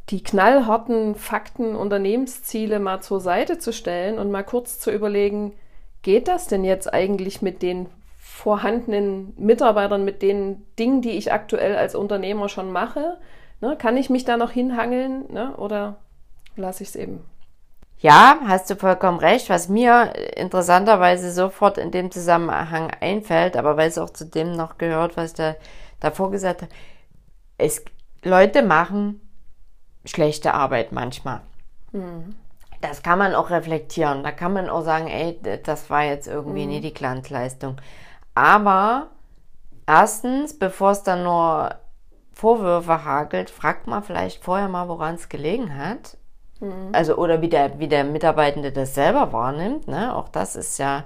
die knallharten Fakten, Unternehmensziele mal zur Seite zu stellen und mal kurz zu überlegen, geht das denn jetzt eigentlich mit den vorhandenen Mitarbeitern, mit den Dingen, die ich aktuell als Unternehmer schon mache? Ne, kann ich mich da noch hinhangeln ne, oder lasse ich es eben? Ja, hast du vollkommen recht. Was mir interessanterweise sofort in dem Zusammenhang einfällt, aber weil es auch zu dem noch gehört, was der davor gesagt hat, es, Leute machen schlechte Arbeit manchmal. Mhm. Das kann man auch reflektieren. Da kann man auch sagen, ey, das war jetzt irgendwie mhm. nie die Glanzleistung. Aber erstens, bevor es dann nur Vorwürfe hagelt, fragt man vielleicht vorher mal, woran es gelegen hat Mhm. Also, oder wie der, wie der Mitarbeitende das selber wahrnimmt. Ne? Auch das ist ja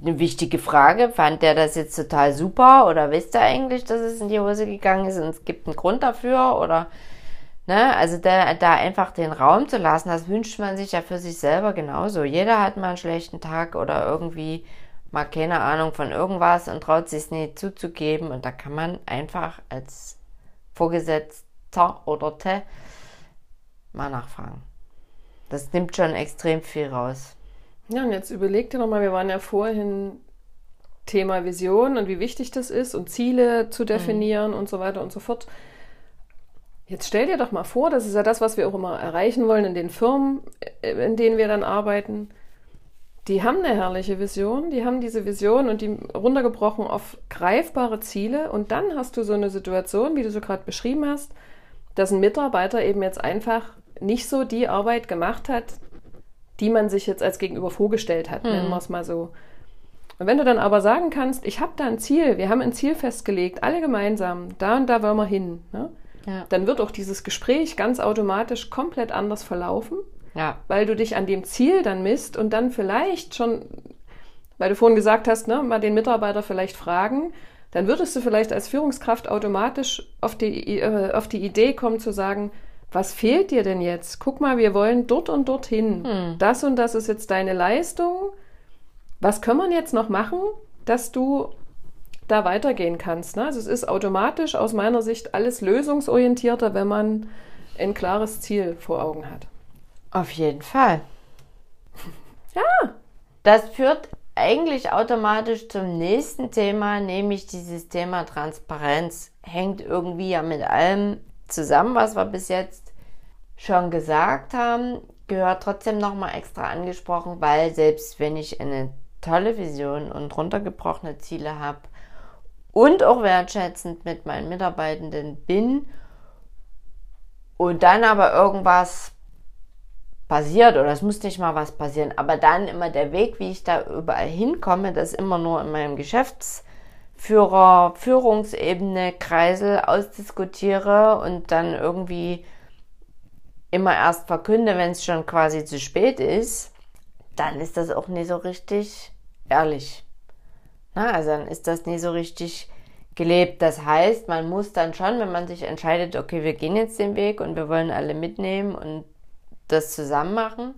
eine wichtige Frage. Fand der das jetzt total super oder wisst er eigentlich, dass es in die Hose gegangen ist und es gibt einen Grund dafür oder ne, also da, da einfach den Raum zu lassen, das wünscht man sich ja für sich selber genauso. Jeder hat mal einen schlechten Tag oder irgendwie mal keine Ahnung von irgendwas und traut sich es nicht zuzugeben und da kann man einfach als Vorgesetzter oder Te mal nachfragen. Das nimmt schon extrem viel raus. Ja, und jetzt überleg dir nochmal, wir waren ja vorhin Thema Vision und wie wichtig das ist und Ziele zu definieren mhm. und so weiter und so fort. Jetzt stell dir doch mal vor, das ist ja das, was wir auch immer erreichen wollen in den Firmen, äh, in denen wir dann arbeiten. Die haben eine herrliche Vision, die haben diese Vision und die runtergebrochen auf greifbare Ziele und dann hast du so eine Situation, wie du so gerade beschrieben hast, dass ein Mitarbeiter eben jetzt einfach nicht so die Arbeit gemacht hat, die man sich jetzt als Gegenüber vorgestellt hat, hm. nennen wir es mal so. Und wenn du dann aber sagen kannst, ich habe da ein Ziel, wir haben ein Ziel festgelegt, alle gemeinsam, da und da wollen wir hin, ne? ja. dann wird auch dieses Gespräch ganz automatisch komplett anders verlaufen, ja. weil du dich an dem Ziel dann misst und dann vielleicht schon, weil du vorhin gesagt hast, ne, mal den Mitarbeiter vielleicht fragen, dann würdest du vielleicht als Führungskraft automatisch auf die, äh, auf die Idee kommen zu sagen, was fehlt dir denn jetzt? Guck mal, wir wollen dort und dorthin. Hm. Das und das ist jetzt deine Leistung. Was können wir jetzt noch machen, dass du da weitergehen kannst? Ne? Also es ist automatisch aus meiner Sicht alles lösungsorientierter, wenn man ein klares Ziel vor Augen hat. Auf jeden Fall. (laughs) ja. Das führt eigentlich automatisch zum nächsten Thema, nämlich dieses Thema Transparenz. Hängt irgendwie ja mit allem zusammen, was wir bis jetzt schon gesagt haben, gehört trotzdem nochmal extra angesprochen, weil selbst wenn ich eine tolle Vision und runtergebrochene Ziele habe und auch wertschätzend mit meinen Mitarbeitenden bin und dann aber irgendwas passiert oder es muss nicht mal was passieren, aber dann immer der Weg, wie ich da überall hinkomme, das immer nur in meinem Geschäftsführer, Führungsebene, Kreisel ausdiskutiere und dann irgendwie immer erst verkünde, wenn es schon quasi zu spät ist, dann ist das auch nicht so richtig ehrlich. Na, also dann ist das nie so richtig gelebt. Das heißt, man muss dann schon, wenn man sich entscheidet, okay, wir gehen jetzt den Weg und wir wollen alle mitnehmen und das zusammen machen,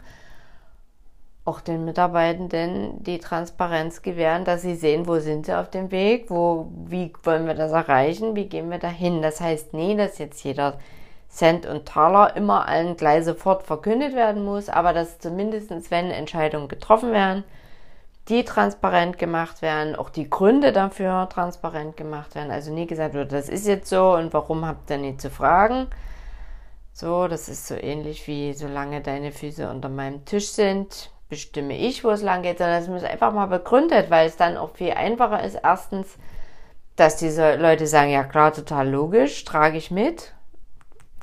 auch den Mitarbeitenden die Transparenz gewähren, dass sie sehen, wo sind sie auf dem Weg, wo, wie wollen wir das erreichen, wie gehen wir dahin. Das heißt nie, dass jetzt jeder Cent und Taler immer allen gleich sofort verkündet werden muss, aber dass zumindest, wenn Entscheidungen getroffen werden, die transparent gemacht werden, auch die Gründe dafür transparent gemacht werden. Also nie gesagt wird, das ist jetzt so und warum habt ihr nicht zu fragen, so, das ist so ähnlich wie solange deine Füße unter meinem Tisch sind, bestimme ich, wo es lang geht, sondern es muss einfach mal begründet, weil es dann auch viel einfacher ist. Erstens, dass diese Leute sagen, ja klar, total logisch, trage ich mit,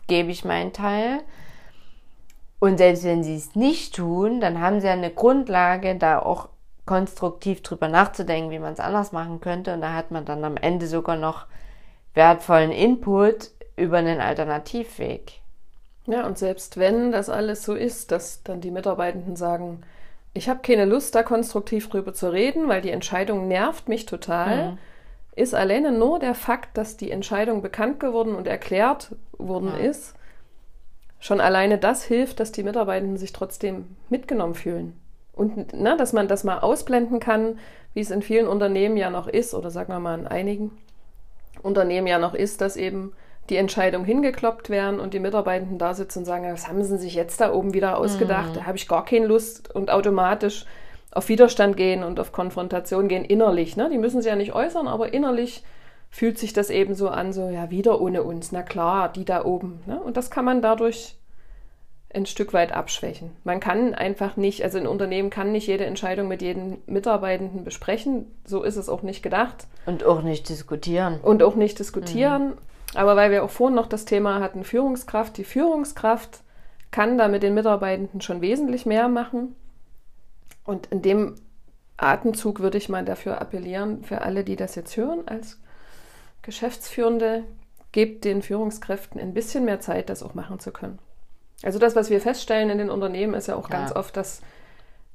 gebe ich meinen Teil. Und selbst wenn sie es nicht tun, dann haben sie ja eine Grundlage, da auch konstruktiv drüber nachzudenken, wie man es anders machen könnte. Und da hat man dann am Ende sogar noch wertvollen Input über einen Alternativweg. Ja, und selbst wenn das alles so ist, dass dann die Mitarbeitenden sagen, ich habe keine Lust, da konstruktiv drüber zu reden, weil die Entscheidung nervt mich total, mhm. ist alleine nur der Fakt, dass die Entscheidung bekannt geworden und erklärt worden ja. ist, schon alleine das hilft, dass die Mitarbeitenden sich trotzdem mitgenommen fühlen. Und na, dass man das mal ausblenden kann, wie es in vielen Unternehmen ja noch ist, oder sagen wir mal in einigen Unternehmen ja noch ist, dass eben die Entscheidung hingekloppt werden und die Mitarbeitenden da sitzen und sagen, was haben sie sich jetzt da oben wieder ausgedacht? Mhm. Da habe ich gar keine Lust und automatisch auf Widerstand gehen und auf Konfrontation gehen innerlich. Ne? Die müssen sie ja nicht äußern, aber innerlich fühlt sich das eben so an, so ja, wieder ohne uns. Na klar, die da oben. Ne? Und das kann man dadurch ein Stück weit abschwächen. Man kann einfach nicht, also ein Unternehmen kann nicht jede Entscheidung mit jedem Mitarbeitenden besprechen. So ist es auch nicht gedacht. Und auch nicht diskutieren. Und auch nicht diskutieren. Mhm. Aber weil wir auch vorhin noch das Thema hatten, Führungskraft, die Führungskraft kann da mit den Mitarbeitenden schon wesentlich mehr machen. Und in dem Atemzug würde ich mal dafür appellieren, für alle, die das jetzt hören, als Geschäftsführende, gebt den Führungskräften ein bisschen mehr Zeit, das auch machen zu können. Also das, was wir feststellen in den Unternehmen, ist ja auch ja. ganz oft, dass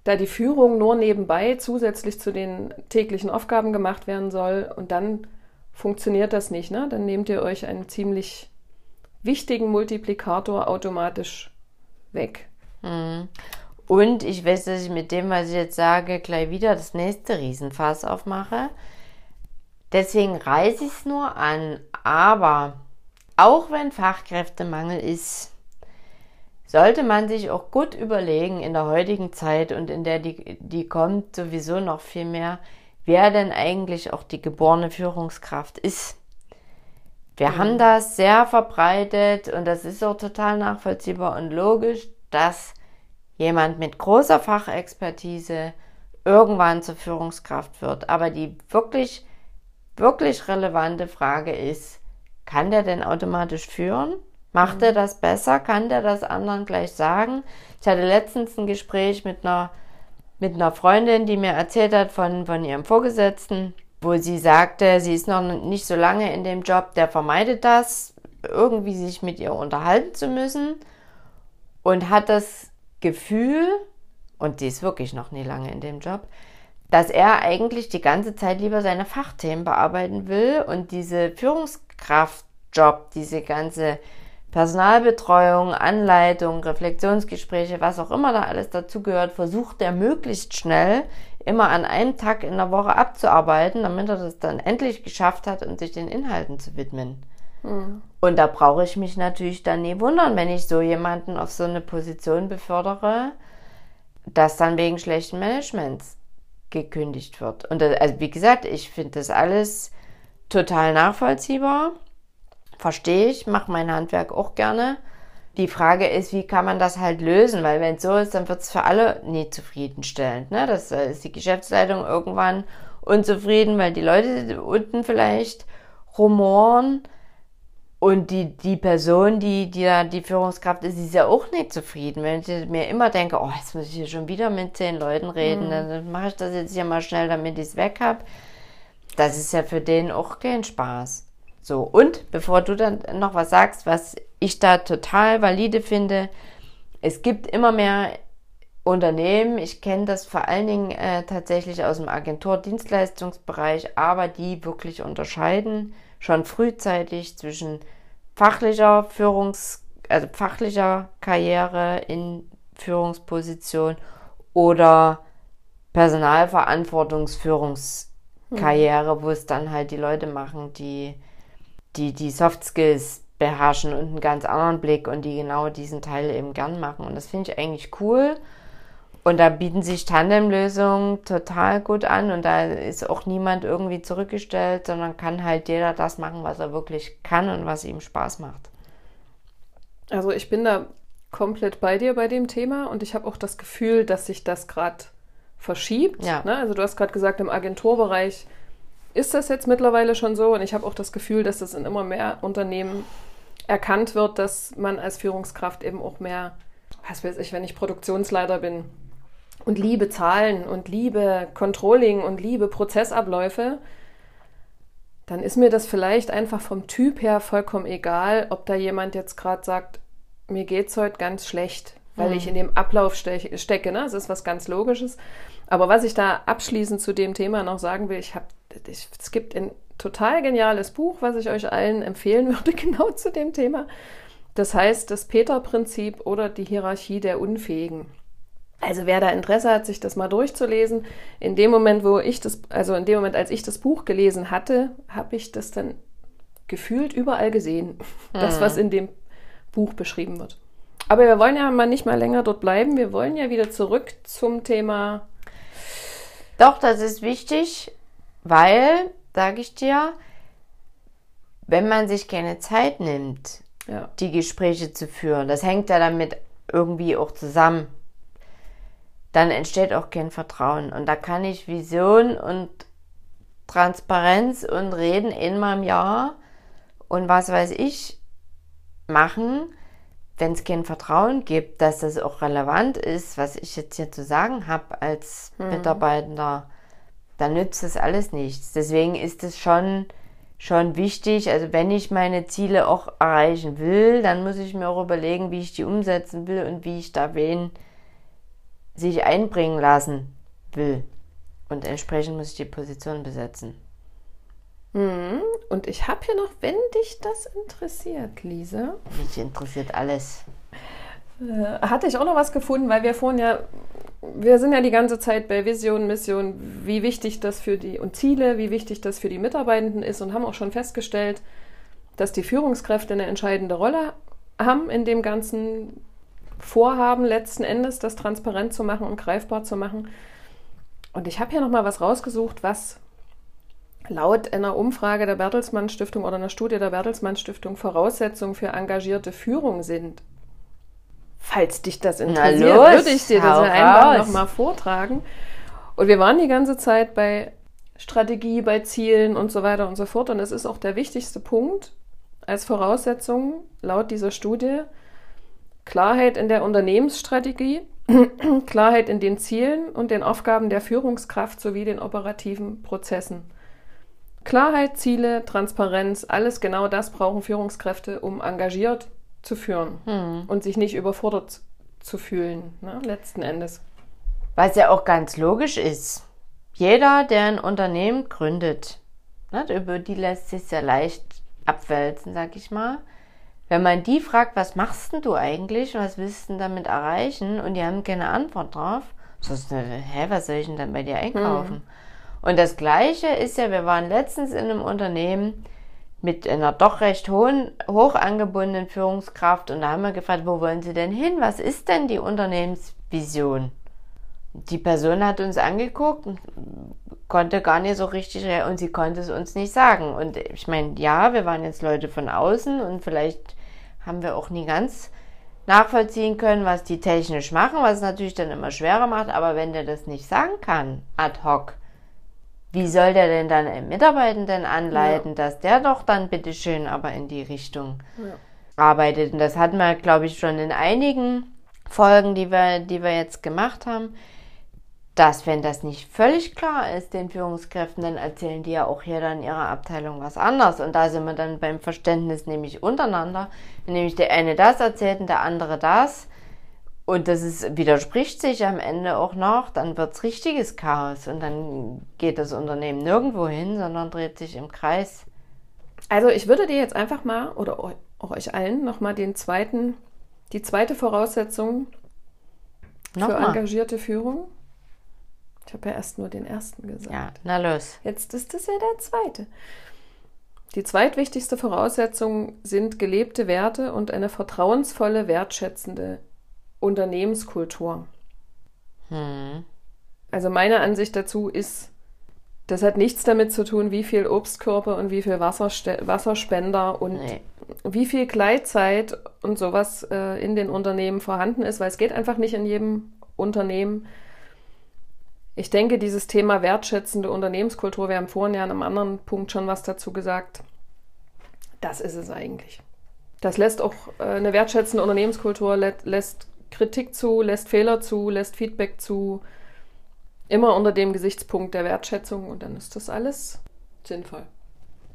da die Führung nur nebenbei zusätzlich zu den täglichen Aufgaben gemacht werden soll und dann funktioniert das nicht. Ne? Dann nehmt ihr euch einen ziemlich wichtigen Multiplikator automatisch weg. Mhm. Und ich weiß, dass ich mit dem, was ich jetzt sage, gleich wieder das nächste Riesenfass aufmache. Deswegen reiße ich es nur an. Aber auch wenn Fachkräftemangel ist, sollte man sich auch gut überlegen in der heutigen Zeit und in der die, die kommt sowieso noch viel mehr, wer denn eigentlich auch die geborene Führungskraft ist. Wir mhm. haben das sehr verbreitet und das ist auch total nachvollziehbar und logisch, dass jemand mit großer Fachexpertise irgendwann zur Führungskraft wird. Aber die wirklich, wirklich relevante Frage ist, kann der denn automatisch führen? Macht mhm. er das besser? Kann der das anderen gleich sagen? Ich hatte letztens ein Gespräch mit einer, mit einer Freundin, die mir erzählt hat von, von ihrem Vorgesetzten, wo sie sagte, sie ist noch nicht so lange in dem Job, der vermeidet das, irgendwie sich mit ihr unterhalten zu müssen. Und hat das Gefühl, und die ist wirklich noch nie lange in dem Job, dass er eigentlich die ganze Zeit lieber seine Fachthemen bearbeiten will und diese Führungskraftjob, diese ganze Personalbetreuung, Anleitung, Reflexionsgespräche, was auch immer da alles dazugehört, versucht er möglichst schnell immer an einem Tag in der Woche abzuarbeiten, damit er das dann endlich geschafft hat und sich den Inhalten zu widmen. Mhm. Und da brauche ich mich natürlich dann nie wundern, wenn ich so jemanden auf so eine Position befördere, dass dann wegen schlechten Managements gekündigt wird. Und das, also wie gesagt, ich finde das alles total nachvollziehbar. Verstehe ich, mache mein Handwerk auch gerne. Die Frage ist, wie kann man das halt lösen? Weil wenn es so ist, dann wird es für alle nie zufriedenstellend. Ne? Das äh, ist die Geschäftsleitung irgendwann unzufrieden, weil die Leute unten vielleicht rumoren und die, die Person, die, die da die Führungskraft ist, ist ja auch nicht zufrieden. Wenn ich mir immer denke, oh, jetzt muss ich hier schon wieder mit zehn Leuten reden, mhm. dann mache ich das jetzt hier mal schnell, damit ich es weg habe. Das ist ja für den auch kein Spaß. So, und bevor du dann noch was sagst, was ich da total valide finde, es gibt immer mehr Unternehmen, ich kenne das vor allen Dingen äh, tatsächlich aus dem Agentur-Dienstleistungsbereich, aber die wirklich unterscheiden schon frühzeitig zwischen fachlicher Führungs, also fachlicher Karriere in Führungsposition oder Personalverantwortungsführungskarriere, hm. wo es dann halt die Leute machen, die die, die Soft Skills beherrschen und einen ganz anderen Blick und die genau diesen Teil eben gern machen. Und das finde ich eigentlich cool. Und da bieten sich Tandemlösungen total gut an und da ist auch niemand irgendwie zurückgestellt, sondern kann halt jeder das machen, was er wirklich kann und was ihm Spaß macht. Also ich bin da komplett bei dir bei dem Thema und ich habe auch das Gefühl, dass sich das gerade verschiebt. Ja. Ne? Also du hast gerade gesagt, im Agenturbereich ist das jetzt mittlerweile schon so und ich habe auch das Gefühl, dass das in immer mehr Unternehmen erkannt wird, dass man als Führungskraft eben auch mehr, was weiß ich, wenn ich Produktionsleiter bin, und liebe Zahlen und liebe Controlling und liebe Prozessabläufe, dann ist mir das vielleicht einfach vom Typ her vollkommen egal, ob da jemand jetzt gerade sagt, mir geht's heute ganz schlecht, weil mhm. ich in dem Ablauf ste stecke. Ne? Das ist was ganz Logisches. Aber was ich da abschließend zu dem Thema noch sagen will, ich habe, es gibt ein total geniales Buch, was ich euch allen empfehlen würde, (laughs) genau zu dem Thema. Das heißt das Peter-Prinzip oder die Hierarchie der Unfähigen. Also wer da Interesse hat, sich das mal durchzulesen, in dem Moment, wo ich das, also in dem Moment, als ich das Buch gelesen hatte, habe ich das dann gefühlt überall gesehen, (laughs) das, was mhm. in dem Buch beschrieben wird. Aber wir wollen ja mal nicht mal länger dort bleiben. Wir wollen ja wieder zurück zum Thema. Doch, das ist wichtig, weil, sage ich dir, wenn man sich keine Zeit nimmt, ja. die Gespräche zu führen, das hängt ja damit irgendwie auch zusammen dann entsteht auch kein Vertrauen. Und da kann ich Vision und Transparenz und Reden einmal im Jahr und was weiß ich machen, wenn es kein Vertrauen gibt, dass das auch relevant ist, was ich jetzt hier zu sagen habe als mhm. Mitarbeitender, dann nützt das alles nichts. Deswegen ist es schon, schon wichtig, also wenn ich meine Ziele auch erreichen will, dann muss ich mir auch überlegen, wie ich die umsetzen will und wie ich da wen sich einbringen lassen will. Und entsprechend muss ich die Position besetzen. Mhm. Und ich habe hier noch, wenn dich das interessiert, Lisa. Mich interessiert alles. Äh, hatte ich auch noch was gefunden, weil wir vorhin ja, wir sind ja die ganze Zeit bei Vision, Mission, wie wichtig das für die und Ziele, wie wichtig das für die Mitarbeitenden ist und haben auch schon festgestellt, dass die Führungskräfte eine entscheidende Rolle haben in dem ganzen vorhaben, letzten Endes das transparent zu machen und greifbar zu machen. Und ich habe hier nochmal was rausgesucht, was laut einer Umfrage der Bertelsmann Stiftung oder einer Studie der Bertelsmann Stiftung Voraussetzungen für engagierte Führung sind. Falls dich das interessiert, los, würde ich dir das einfach nochmal vortragen. Und wir waren die ganze Zeit bei Strategie, bei Zielen und so weiter und so fort. Und es ist auch der wichtigste Punkt, als Voraussetzung laut dieser Studie Klarheit in der Unternehmensstrategie, (clears throat) Klarheit in den Zielen und den Aufgaben der Führungskraft sowie den operativen Prozessen. Klarheit, Ziele, Transparenz, alles genau das brauchen Führungskräfte, um engagiert zu führen hm. und sich nicht überfordert zu fühlen, ne, letzten Endes. Was ja auch ganz logisch ist. Jeder, der ein Unternehmen gründet, ne, über die lässt sich sehr leicht abwälzen, sag ich mal. Wenn man die fragt, was machst denn du eigentlich, was willst du denn damit erreichen, und die haben keine Antwort drauf, so ist eine, hä, was soll ich denn dann bei dir einkaufen? Hm. Und das Gleiche ist ja, wir waren letztens in einem Unternehmen mit einer doch recht hohen, hoch angebundenen Führungskraft und da haben wir gefragt, wo wollen Sie denn hin? Was ist denn die Unternehmensvision? Die Person hat uns angeguckt und konnte gar nicht so richtig und sie konnte es uns nicht sagen. Und ich meine, ja, wir waren jetzt Leute von außen und vielleicht haben wir auch nie ganz nachvollziehen können, was die technisch machen, was es natürlich dann immer schwerer macht. Aber wenn der das nicht sagen kann, ad hoc, wie soll der denn dann einen Mitarbeitenden anleiten, ja. dass der doch dann bitteschön aber in die Richtung ja. arbeitet? Und das hatten wir, glaube ich, schon in einigen Folgen, die wir, die wir jetzt gemacht haben, dass wenn das nicht völlig klar ist den Führungskräften, dann erzählen die ja auch hier dann ihrer Abteilung was anderes. Und da sind wir dann beim Verständnis nämlich untereinander, nämlich der eine das erzählt und der andere das und das ist, widerspricht sich am Ende auch noch, dann wird es richtiges Chaos und dann geht das Unternehmen nirgendwo hin, sondern dreht sich im Kreis. Also ich würde dir jetzt einfach mal oder auch euch allen nochmal den zweiten, die zweite Voraussetzung für Nochmal. engagierte Führung. Ich habe ja erst nur den ersten gesagt. Ja, na los. Jetzt ist das ja der zweite. Die zweitwichtigste Voraussetzung sind gelebte Werte und eine vertrauensvolle, wertschätzende Unternehmenskultur. Hm. Also meine Ansicht dazu ist, das hat nichts damit zu tun, wie viel Obstkörper und wie viel Wasserste Wasserspender und nee. wie viel Gleitzeit und sowas äh, in den Unternehmen vorhanden ist, weil es geht einfach nicht in jedem Unternehmen. Ich denke, dieses Thema wertschätzende Unternehmenskultur, wir haben vorhin ja an einem anderen Punkt schon was dazu gesagt, das ist es eigentlich. Das lässt auch äh, eine wertschätzende Unternehmenskultur, lä lässt Kritik zu, lässt Fehler zu, lässt Feedback zu. Immer unter dem Gesichtspunkt der Wertschätzung und dann ist das alles sinnvoll.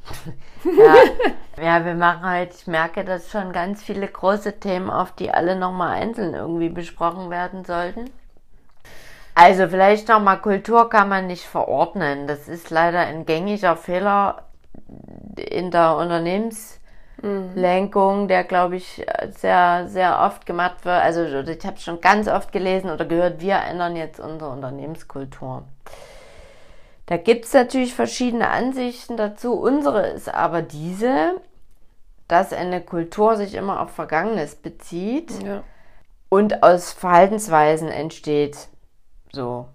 (laughs) ja, ja, wir machen halt, ich merke, dass schon ganz viele große Themen, auf die alle nochmal einzeln irgendwie besprochen werden sollten. Also vielleicht nochmal, Kultur kann man nicht verordnen. Das ist leider ein gängiger Fehler in der Unternehmens- mhm. Lenkung, der, glaube ich, sehr, sehr oft gemacht wird. Also ich habe schon ganz oft gelesen oder gehört, wir ändern jetzt unsere Unternehmenskultur. Da gibt es natürlich verschiedene Ansichten dazu. Unsere ist aber diese, dass eine Kultur sich immer auf Vergangenes bezieht ja. und aus Verhaltensweisen entsteht. So.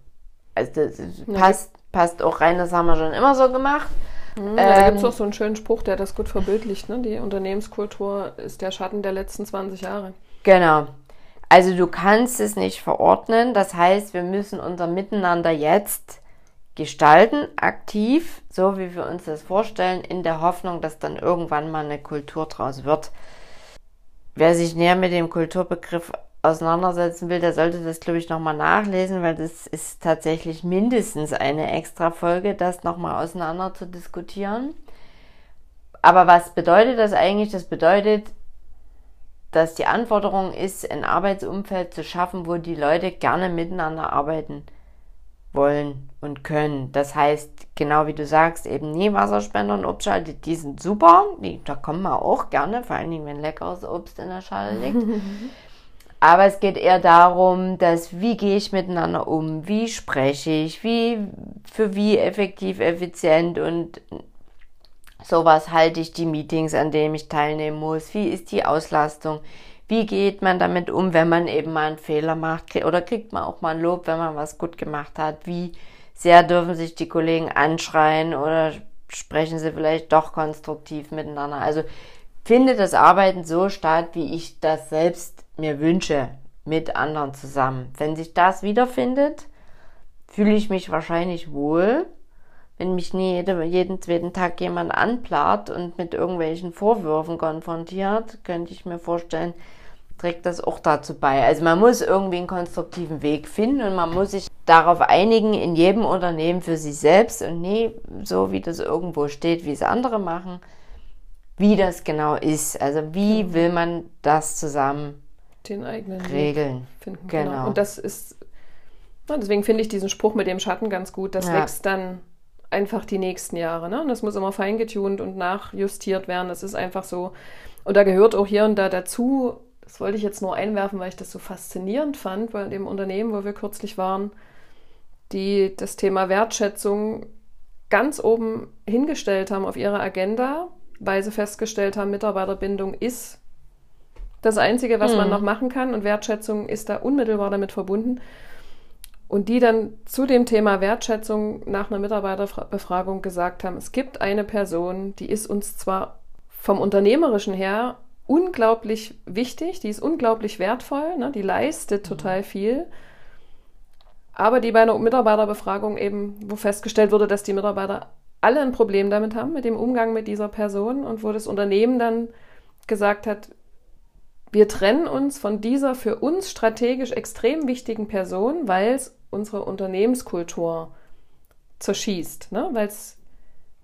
Also das passt, passt auch rein, das haben wir schon immer so gemacht. Mhm, ja, da gibt es ähm, auch so einen schönen Spruch, der das gut verbildlicht. Ne? Die Unternehmenskultur ist der Schatten der letzten 20 Jahre. Genau. Also du kannst es nicht verordnen. Das heißt, wir müssen unser Miteinander jetzt gestalten, aktiv, so wie wir uns das vorstellen, in der Hoffnung, dass dann irgendwann mal eine Kultur draus wird. Wer sich näher mit dem Kulturbegriff auseinandersetzen will, der sollte das, glaube ich, nochmal nachlesen, weil das ist tatsächlich mindestens eine extra Folge, das nochmal auseinander zu diskutieren. Aber was bedeutet das eigentlich? Das bedeutet, dass die Anforderung ist, ein Arbeitsumfeld zu schaffen, wo die Leute gerne miteinander arbeiten wollen und können. Das heißt, genau wie du sagst, eben nie Wasserspender und Obstschale, die, die sind super, die, da kommen wir auch gerne, vor allen Dingen, wenn leckeres Obst in der Schale liegt. (laughs) Aber es geht eher darum, dass wie gehe ich miteinander um, wie spreche ich, wie für wie effektiv, effizient und sowas halte ich die Meetings, an denen ich teilnehmen muss, wie ist die Auslastung, wie geht man damit um, wenn man eben mal einen Fehler macht? Oder kriegt man auch mal ein Lob, wenn man was gut gemacht hat, wie sehr dürfen sich die Kollegen anschreien oder sprechen sie vielleicht doch konstruktiv miteinander. Also findet das Arbeiten so statt, wie ich das selbst mir wünsche mit anderen zusammen. Wenn sich das wiederfindet, fühle ich mich wahrscheinlich wohl. wenn mich nie jede, jeden zweiten Tag jemand anplant und mit irgendwelchen Vorwürfen konfrontiert, könnte ich mir vorstellen, trägt das auch dazu bei. Also man muss irgendwie einen konstruktiven Weg finden und man muss sich darauf einigen, in jedem Unternehmen für sich selbst und nie so, wie das irgendwo steht, wie es andere machen, wie das genau ist. Also wie will man das zusammen den eigenen regeln? Finden. Genau. genau. Und das ist, deswegen finde ich diesen Spruch mit dem Schatten ganz gut. Das ja. wächst dann einfach die nächsten Jahre. Ne? Und das muss immer feingetunt und nachjustiert werden. Das ist einfach so. Und da gehört auch hier und da dazu, das wollte ich jetzt nur einwerfen, weil ich das so faszinierend fand bei dem Unternehmen, wo wir kürzlich waren, die das Thema Wertschätzung ganz oben hingestellt haben auf ihre Agenda, weil sie festgestellt haben, Mitarbeiterbindung ist das Einzige, was mhm. man noch machen kann und Wertschätzung ist da unmittelbar damit verbunden. Und die dann zu dem Thema Wertschätzung nach einer Mitarbeiterbefragung gesagt haben, es gibt eine Person, die ist uns zwar vom Unternehmerischen her unglaublich wichtig, die ist unglaublich wertvoll, ne, die leistet total viel, aber die bei einer Mitarbeiterbefragung eben, wo festgestellt wurde, dass die Mitarbeiter alle ein Problem damit haben, mit dem Umgang mit dieser Person und wo das Unternehmen dann gesagt hat, wir trennen uns von dieser für uns strategisch extrem wichtigen Person, weil es unsere Unternehmenskultur zerschießt, ne? weil es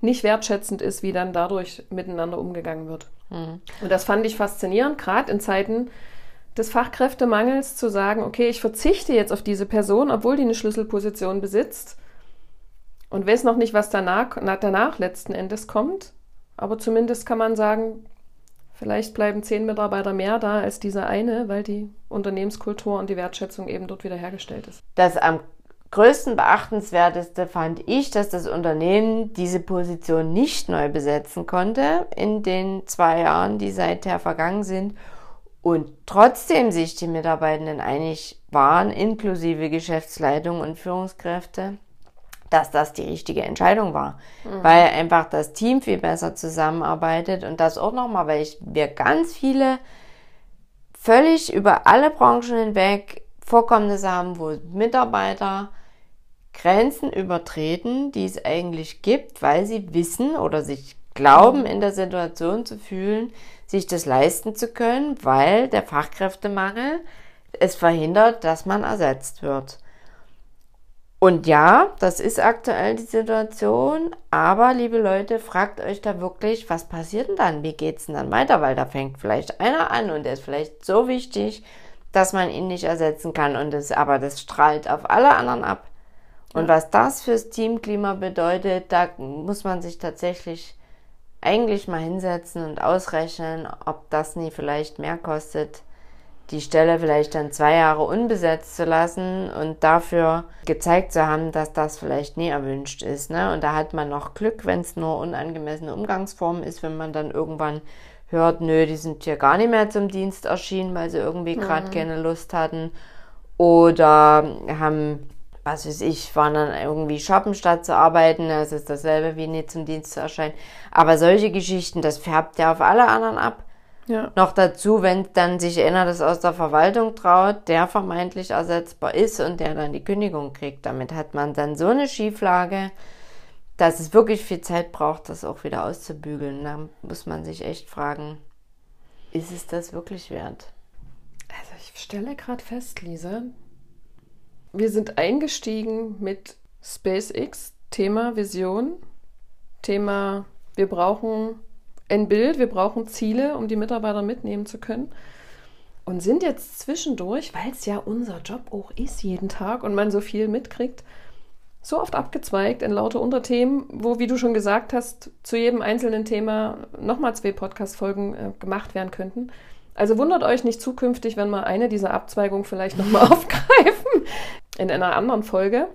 nicht wertschätzend ist, wie dann dadurch miteinander umgegangen wird. Mhm. Und das fand ich faszinierend, gerade in Zeiten des Fachkräftemangels zu sagen, okay, ich verzichte jetzt auf diese Person, obwohl die eine Schlüsselposition besitzt und weiß noch nicht, was danach, danach letzten Endes kommt. Aber zumindest kann man sagen, vielleicht bleiben zehn Mitarbeiter mehr da als dieser eine, weil die Unternehmenskultur und die Wertschätzung eben dort wiederhergestellt ist. Das am größten beachtenswerteste fand ich, dass das Unternehmen diese Position nicht neu besetzen konnte in den zwei Jahren, die seither vergangen sind. Und trotzdem sich die Mitarbeitenden einig waren, inklusive Geschäftsleitung und Führungskräfte, dass das die richtige Entscheidung war. Mhm. Weil einfach das Team viel besser zusammenarbeitet und das auch nochmal, weil ich, wir ganz viele völlig über alle Branchen hinweg Vorkommnisse haben, wo Mitarbeiter Grenzen übertreten, die es eigentlich gibt, weil sie wissen oder sich glauben, in der Situation zu fühlen, sich das leisten zu können, weil der Fachkräftemangel es verhindert, dass man ersetzt wird. Und ja, das ist aktuell die Situation, aber liebe Leute, fragt euch da wirklich, was passiert denn dann? Wie geht's denn dann weiter? Weil da fängt vielleicht einer an und der ist vielleicht so wichtig, dass man ihn nicht ersetzen kann und das, aber das strahlt auf alle anderen ab. Und ja. was das fürs Teamklima bedeutet, da muss man sich tatsächlich eigentlich mal hinsetzen und ausrechnen, ob das nie vielleicht mehr kostet, die Stelle vielleicht dann zwei Jahre unbesetzt zu lassen und dafür gezeigt zu haben, dass das vielleicht nie erwünscht ist. Ne? Und da hat man noch Glück, wenn es nur unangemessene Umgangsform ist, wenn man dann irgendwann hört, nö, die sind hier gar nicht mehr zum Dienst erschienen, weil sie irgendwie gerade mhm. keine Lust hatten. Oder haben, was weiß ich, waren dann irgendwie shoppen statt zu arbeiten. Das ist dasselbe wie nie zum Dienst zu erscheinen. Aber solche Geschichten, das färbt ja auf alle anderen ab. Ja. Noch dazu, wenn dann sich einer das aus der Verwaltung traut, der vermeintlich ersetzbar ist und der dann die Kündigung kriegt. Damit hat man dann so eine Schieflage, dass es wirklich viel Zeit braucht, das auch wieder auszubügeln. Da muss man sich echt fragen, ist es das wirklich wert? Also ich stelle gerade fest, Lisa, wir sind eingestiegen mit SpaceX, Thema Vision, Thema, wir brauchen ein Bild, wir brauchen Ziele, um die Mitarbeiter mitnehmen zu können. Und sind jetzt zwischendurch, weil es ja unser Job auch ist jeden Tag und man so viel mitkriegt, so oft abgezweigt in lauter Unterthemen, wo, wie du schon gesagt hast, zu jedem einzelnen Thema nochmal zwei Podcast-Folgen äh, gemacht werden könnten. Also wundert euch nicht zukünftig, wenn wir eine dieser Abzweigungen vielleicht nochmal (laughs) aufgreifen in einer anderen Folge.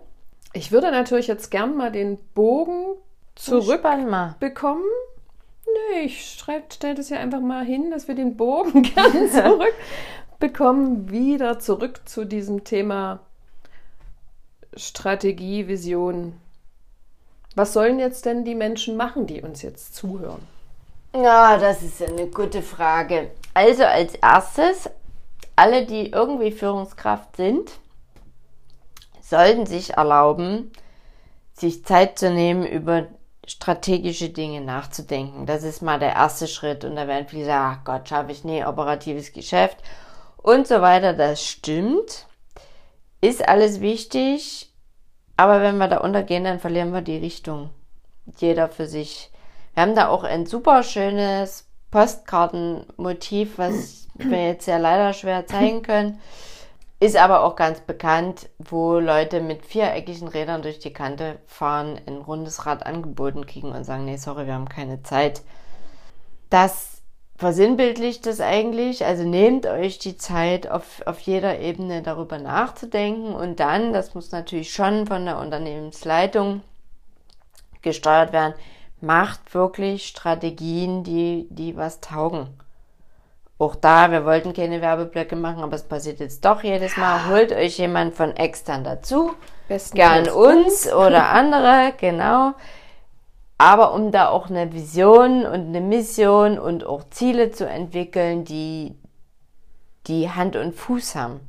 Ich würde natürlich jetzt gern mal den Bogen zurückbekommen Nö, ich stelle das ja einfach mal hin, dass wir den Bogen (laughs) gerne zurückbekommen, wieder zurück zu diesem Thema Strategie, Vision. Was sollen jetzt denn die Menschen machen, die uns jetzt zuhören? Ja, das ist eine gute Frage. Also als erstes, alle, die irgendwie Führungskraft sind, sollten sich erlauben, sich Zeit zu nehmen, über strategische Dinge nachzudenken. Das ist mal der erste Schritt. Und da werden viele sagen, ach Gott, schaffe ich nie, operatives Geschäft und so weiter. Das stimmt. Ist alles wichtig. Aber wenn wir da untergehen, dann verlieren wir die Richtung. Jeder für sich. Wir haben da auch ein super schönes Postkartenmotiv, was wir jetzt ja leider schwer zeigen können. Ist aber auch ganz bekannt, wo Leute mit viereckigen Rädern durch die Kante fahren, ein rundes Rad angeboten kriegen und sagen, nee, sorry, wir haben keine Zeit. Das versinnbildlicht das eigentlich. Also nehmt euch die Zeit, auf, auf jeder Ebene darüber nachzudenken und dann, das muss natürlich schon von der Unternehmensleitung gesteuert werden, macht wirklich Strategien, die, die was taugen. Auch da, wir wollten keine Werbeblöcke machen, aber es passiert jetzt doch jedes Mal. Holt euch jemand von extern dazu. Besten Gern uns oder andere, genau. Aber um da auch eine Vision und eine Mission und auch Ziele zu entwickeln, die, die Hand und Fuß haben.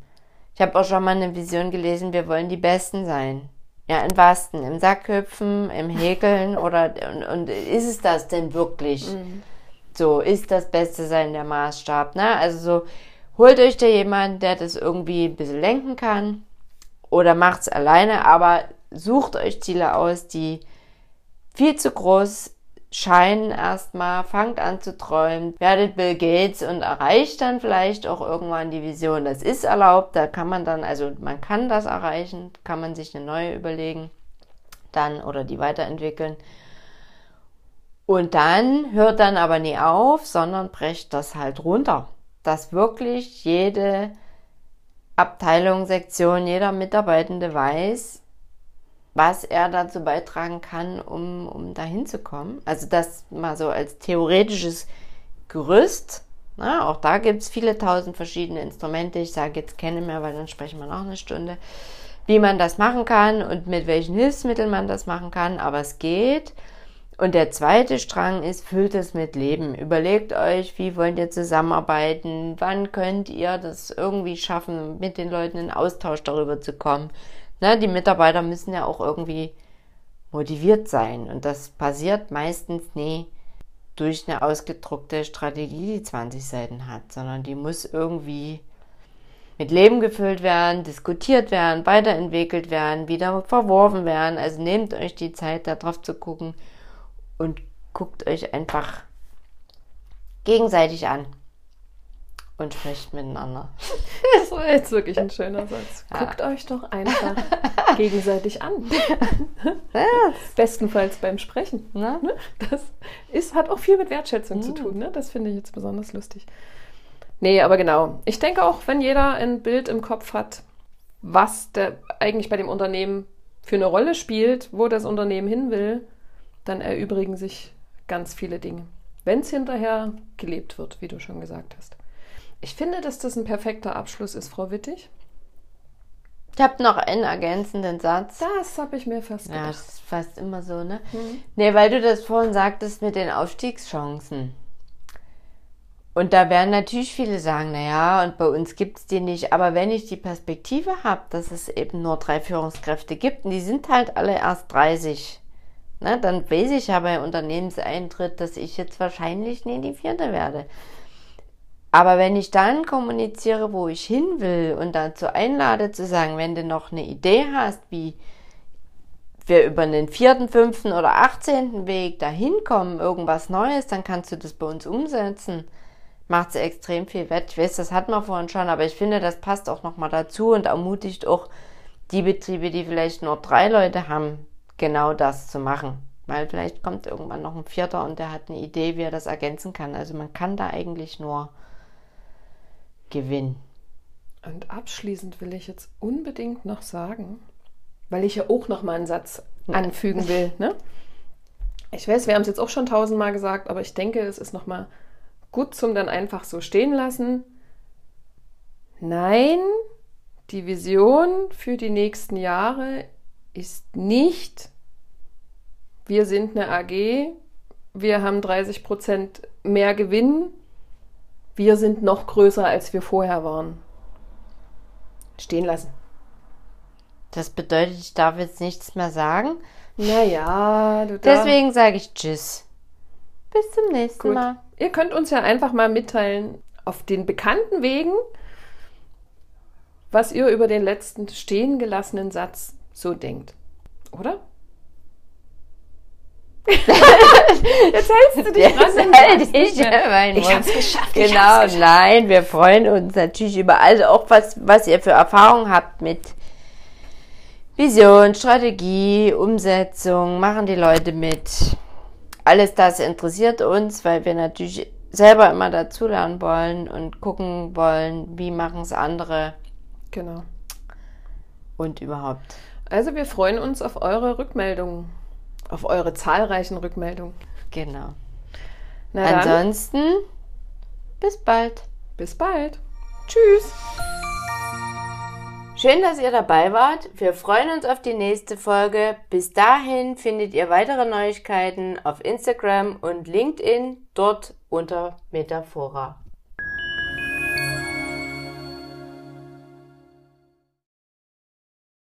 Ich habe auch schon mal eine Vision gelesen, wir wollen die Besten sein. Ja, in was denn? Im Sackhüpfen, im Häkeln oder und, und ist es das denn wirklich? Mhm. So, ist das Beste sein der Maßstab, ne? Also so, holt euch da jemanden, der das irgendwie ein bisschen lenken kann oder macht's alleine, aber sucht euch Ziele aus, die viel zu groß scheinen erstmal, fangt an zu träumen, werdet Bill Gates und erreicht dann vielleicht auch irgendwann die Vision. Das ist erlaubt, da kann man dann, also man kann das erreichen, kann man sich eine neue überlegen, dann oder die weiterentwickeln. Und dann hört dann aber nie auf, sondern brecht das halt runter. Dass wirklich jede Abteilung, Sektion, jeder Mitarbeitende weiß, was er dazu beitragen kann, um, um dahin zu kommen. Also das mal so als theoretisches Gerüst. Na, auch da gibt es viele tausend verschiedene Instrumente. Ich sage jetzt keine mehr, weil dann sprechen wir noch eine Stunde, wie man das machen kann und mit welchen Hilfsmitteln man das machen kann. Aber es geht. Und der zweite Strang ist, füllt es mit Leben. Überlegt euch, wie wollt ihr zusammenarbeiten? Wann könnt ihr das irgendwie schaffen, mit den Leuten in Austausch darüber zu kommen? Ne, die Mitarbeiter müssen ja auch irgendwie motiviert sein. Und das passiert meistens nie durch eine ausgedruckte Strategie, die 20 Seiten hat, sondern die muss irgendwie mit Leben gefüllt werden, diskutiert werden, weiterentwickelt werden, wieder verworfen werden. Also nehmt euch die Zeit, darauf zu gucken und guckt euch einfach gegenseitig an und sprecht miteinander. (laughs) Das war jetzt wirklich ein schöner Satz. Ja. Guckt euch doch einfach (laughs) gegenseitig an. Ja. Bestenfalls beim Sprechen. Ne? ne? Das ist, hat auch viel mit Wertschätzung mhm. zu tun. Ne? Das finde ich jetzt besonders lustig. Nee, aber genau. Ich denke auch, wenn jeder ein Bild im Kopf hat, was der eigentlich bei dem Unternehmen für eine Rolle spielt, wo das Unternehmen hin will, dann erübrigen sich ganz viele Dinge. Wenn es hinterher gelebt wird, wie du schon gesagt hast. Ich finde, dass das ein perfekter Abschluss ist, Frau Wittig. Ich habe noch einen ergänzenden Satz. Das habe ich mir fast gedacht. Ja, das ist fast immer so, ne? Mhm. Nee, weil du das vorhin sagtest mit den Aufstiegschancen. Und da werden natürlich viele sagen, naja, und bei uns gibt es die nicht. Aber wenn ich die Perspektive habe, dass es eben nur drei Führungskräfte gibt und die sind halt alle erst 30, ne, dann weiß ich ja bei Unternehmenseintritt, dass ich jetzt wahrscheinlich nie die vierte werde. Aber wenn ich dann kommuniziere, wo ich hin will und dazu einlade zu sagen, wenn du noch eine Idee hast, wie wir über einen vierten, fünften oder achtzehnten Weg dahin kommen, irgendwas Neues, dann kannst du das bei uns umsetzen. Macht es extrem viel wett. Ich weiß, das hatten wir vorhin schon, aber ich finde, das passt auch nochmal dazu und ermutigt auch die Betriebe, die vielleicht nur drei Leute haben, genau das zu machen. Weil vielleicht kommt irgendwann noch ein Vierter und der hat eine Idee, wie er das ergänzen kann. Also man kann da eigentlich nur gewinnen. Und abschließend will ich jetzt unbedingt noch sagen, weil ich ja auch noch mal einen Satz anfügen will. Ne? Ich weiß, wir haben es jetzt auch schon tausendmal gesagt, aber ich denke, es ist noch mal gut zum dann einfach so stehen lassen. Nein, die Vision für die nächsten Jahre ist nicht, wir sind eine AG, wir haben 30 Prozent mehr Gewinn, wir sind noch größer, als wir vorher waren. Stehen lassen. Das bedeutet, ich darf jetzt nichts mehr sagen, Naja, du da. Deswegen sage ich Tschüss. Bis zum nächsten Gut. Mal. Ihr könnt uns ja einfach mal mitteilen, auf den bekannten Wegen, was ihr über den letzten stehen gelassenen Satz so denkt. Oder? (laughs) Jetzt hältst du dich Jetzt dran. halt ich mein Ich hab's geschafft. Genau, hab's geschafft. nein, wir freuen uns natürlich über alles, auch was, was ihr für Erfahrungen habt mit Vision, Strategie, Umsetzung, machen die Leute mit. Alles das interessiert uns, weil wir natürlich selber immer dazulernen wollen und gucken wollen, wie machen es andere Genau. und überhaupt. Also wir freuen uns auf eure Rückmeldungen, auf eure zahlreichen Rückmeldungen. Genau. Na dann, Ansonsten, bis bald. bis bald. Tschüss. Schön, dass ihr dabei wart. Wir freuen uns auf die nächste Folge. Bis dahin findet ihr weitere Neuigkeiten auf Instagram und LinkedIn dort unter Metaphora.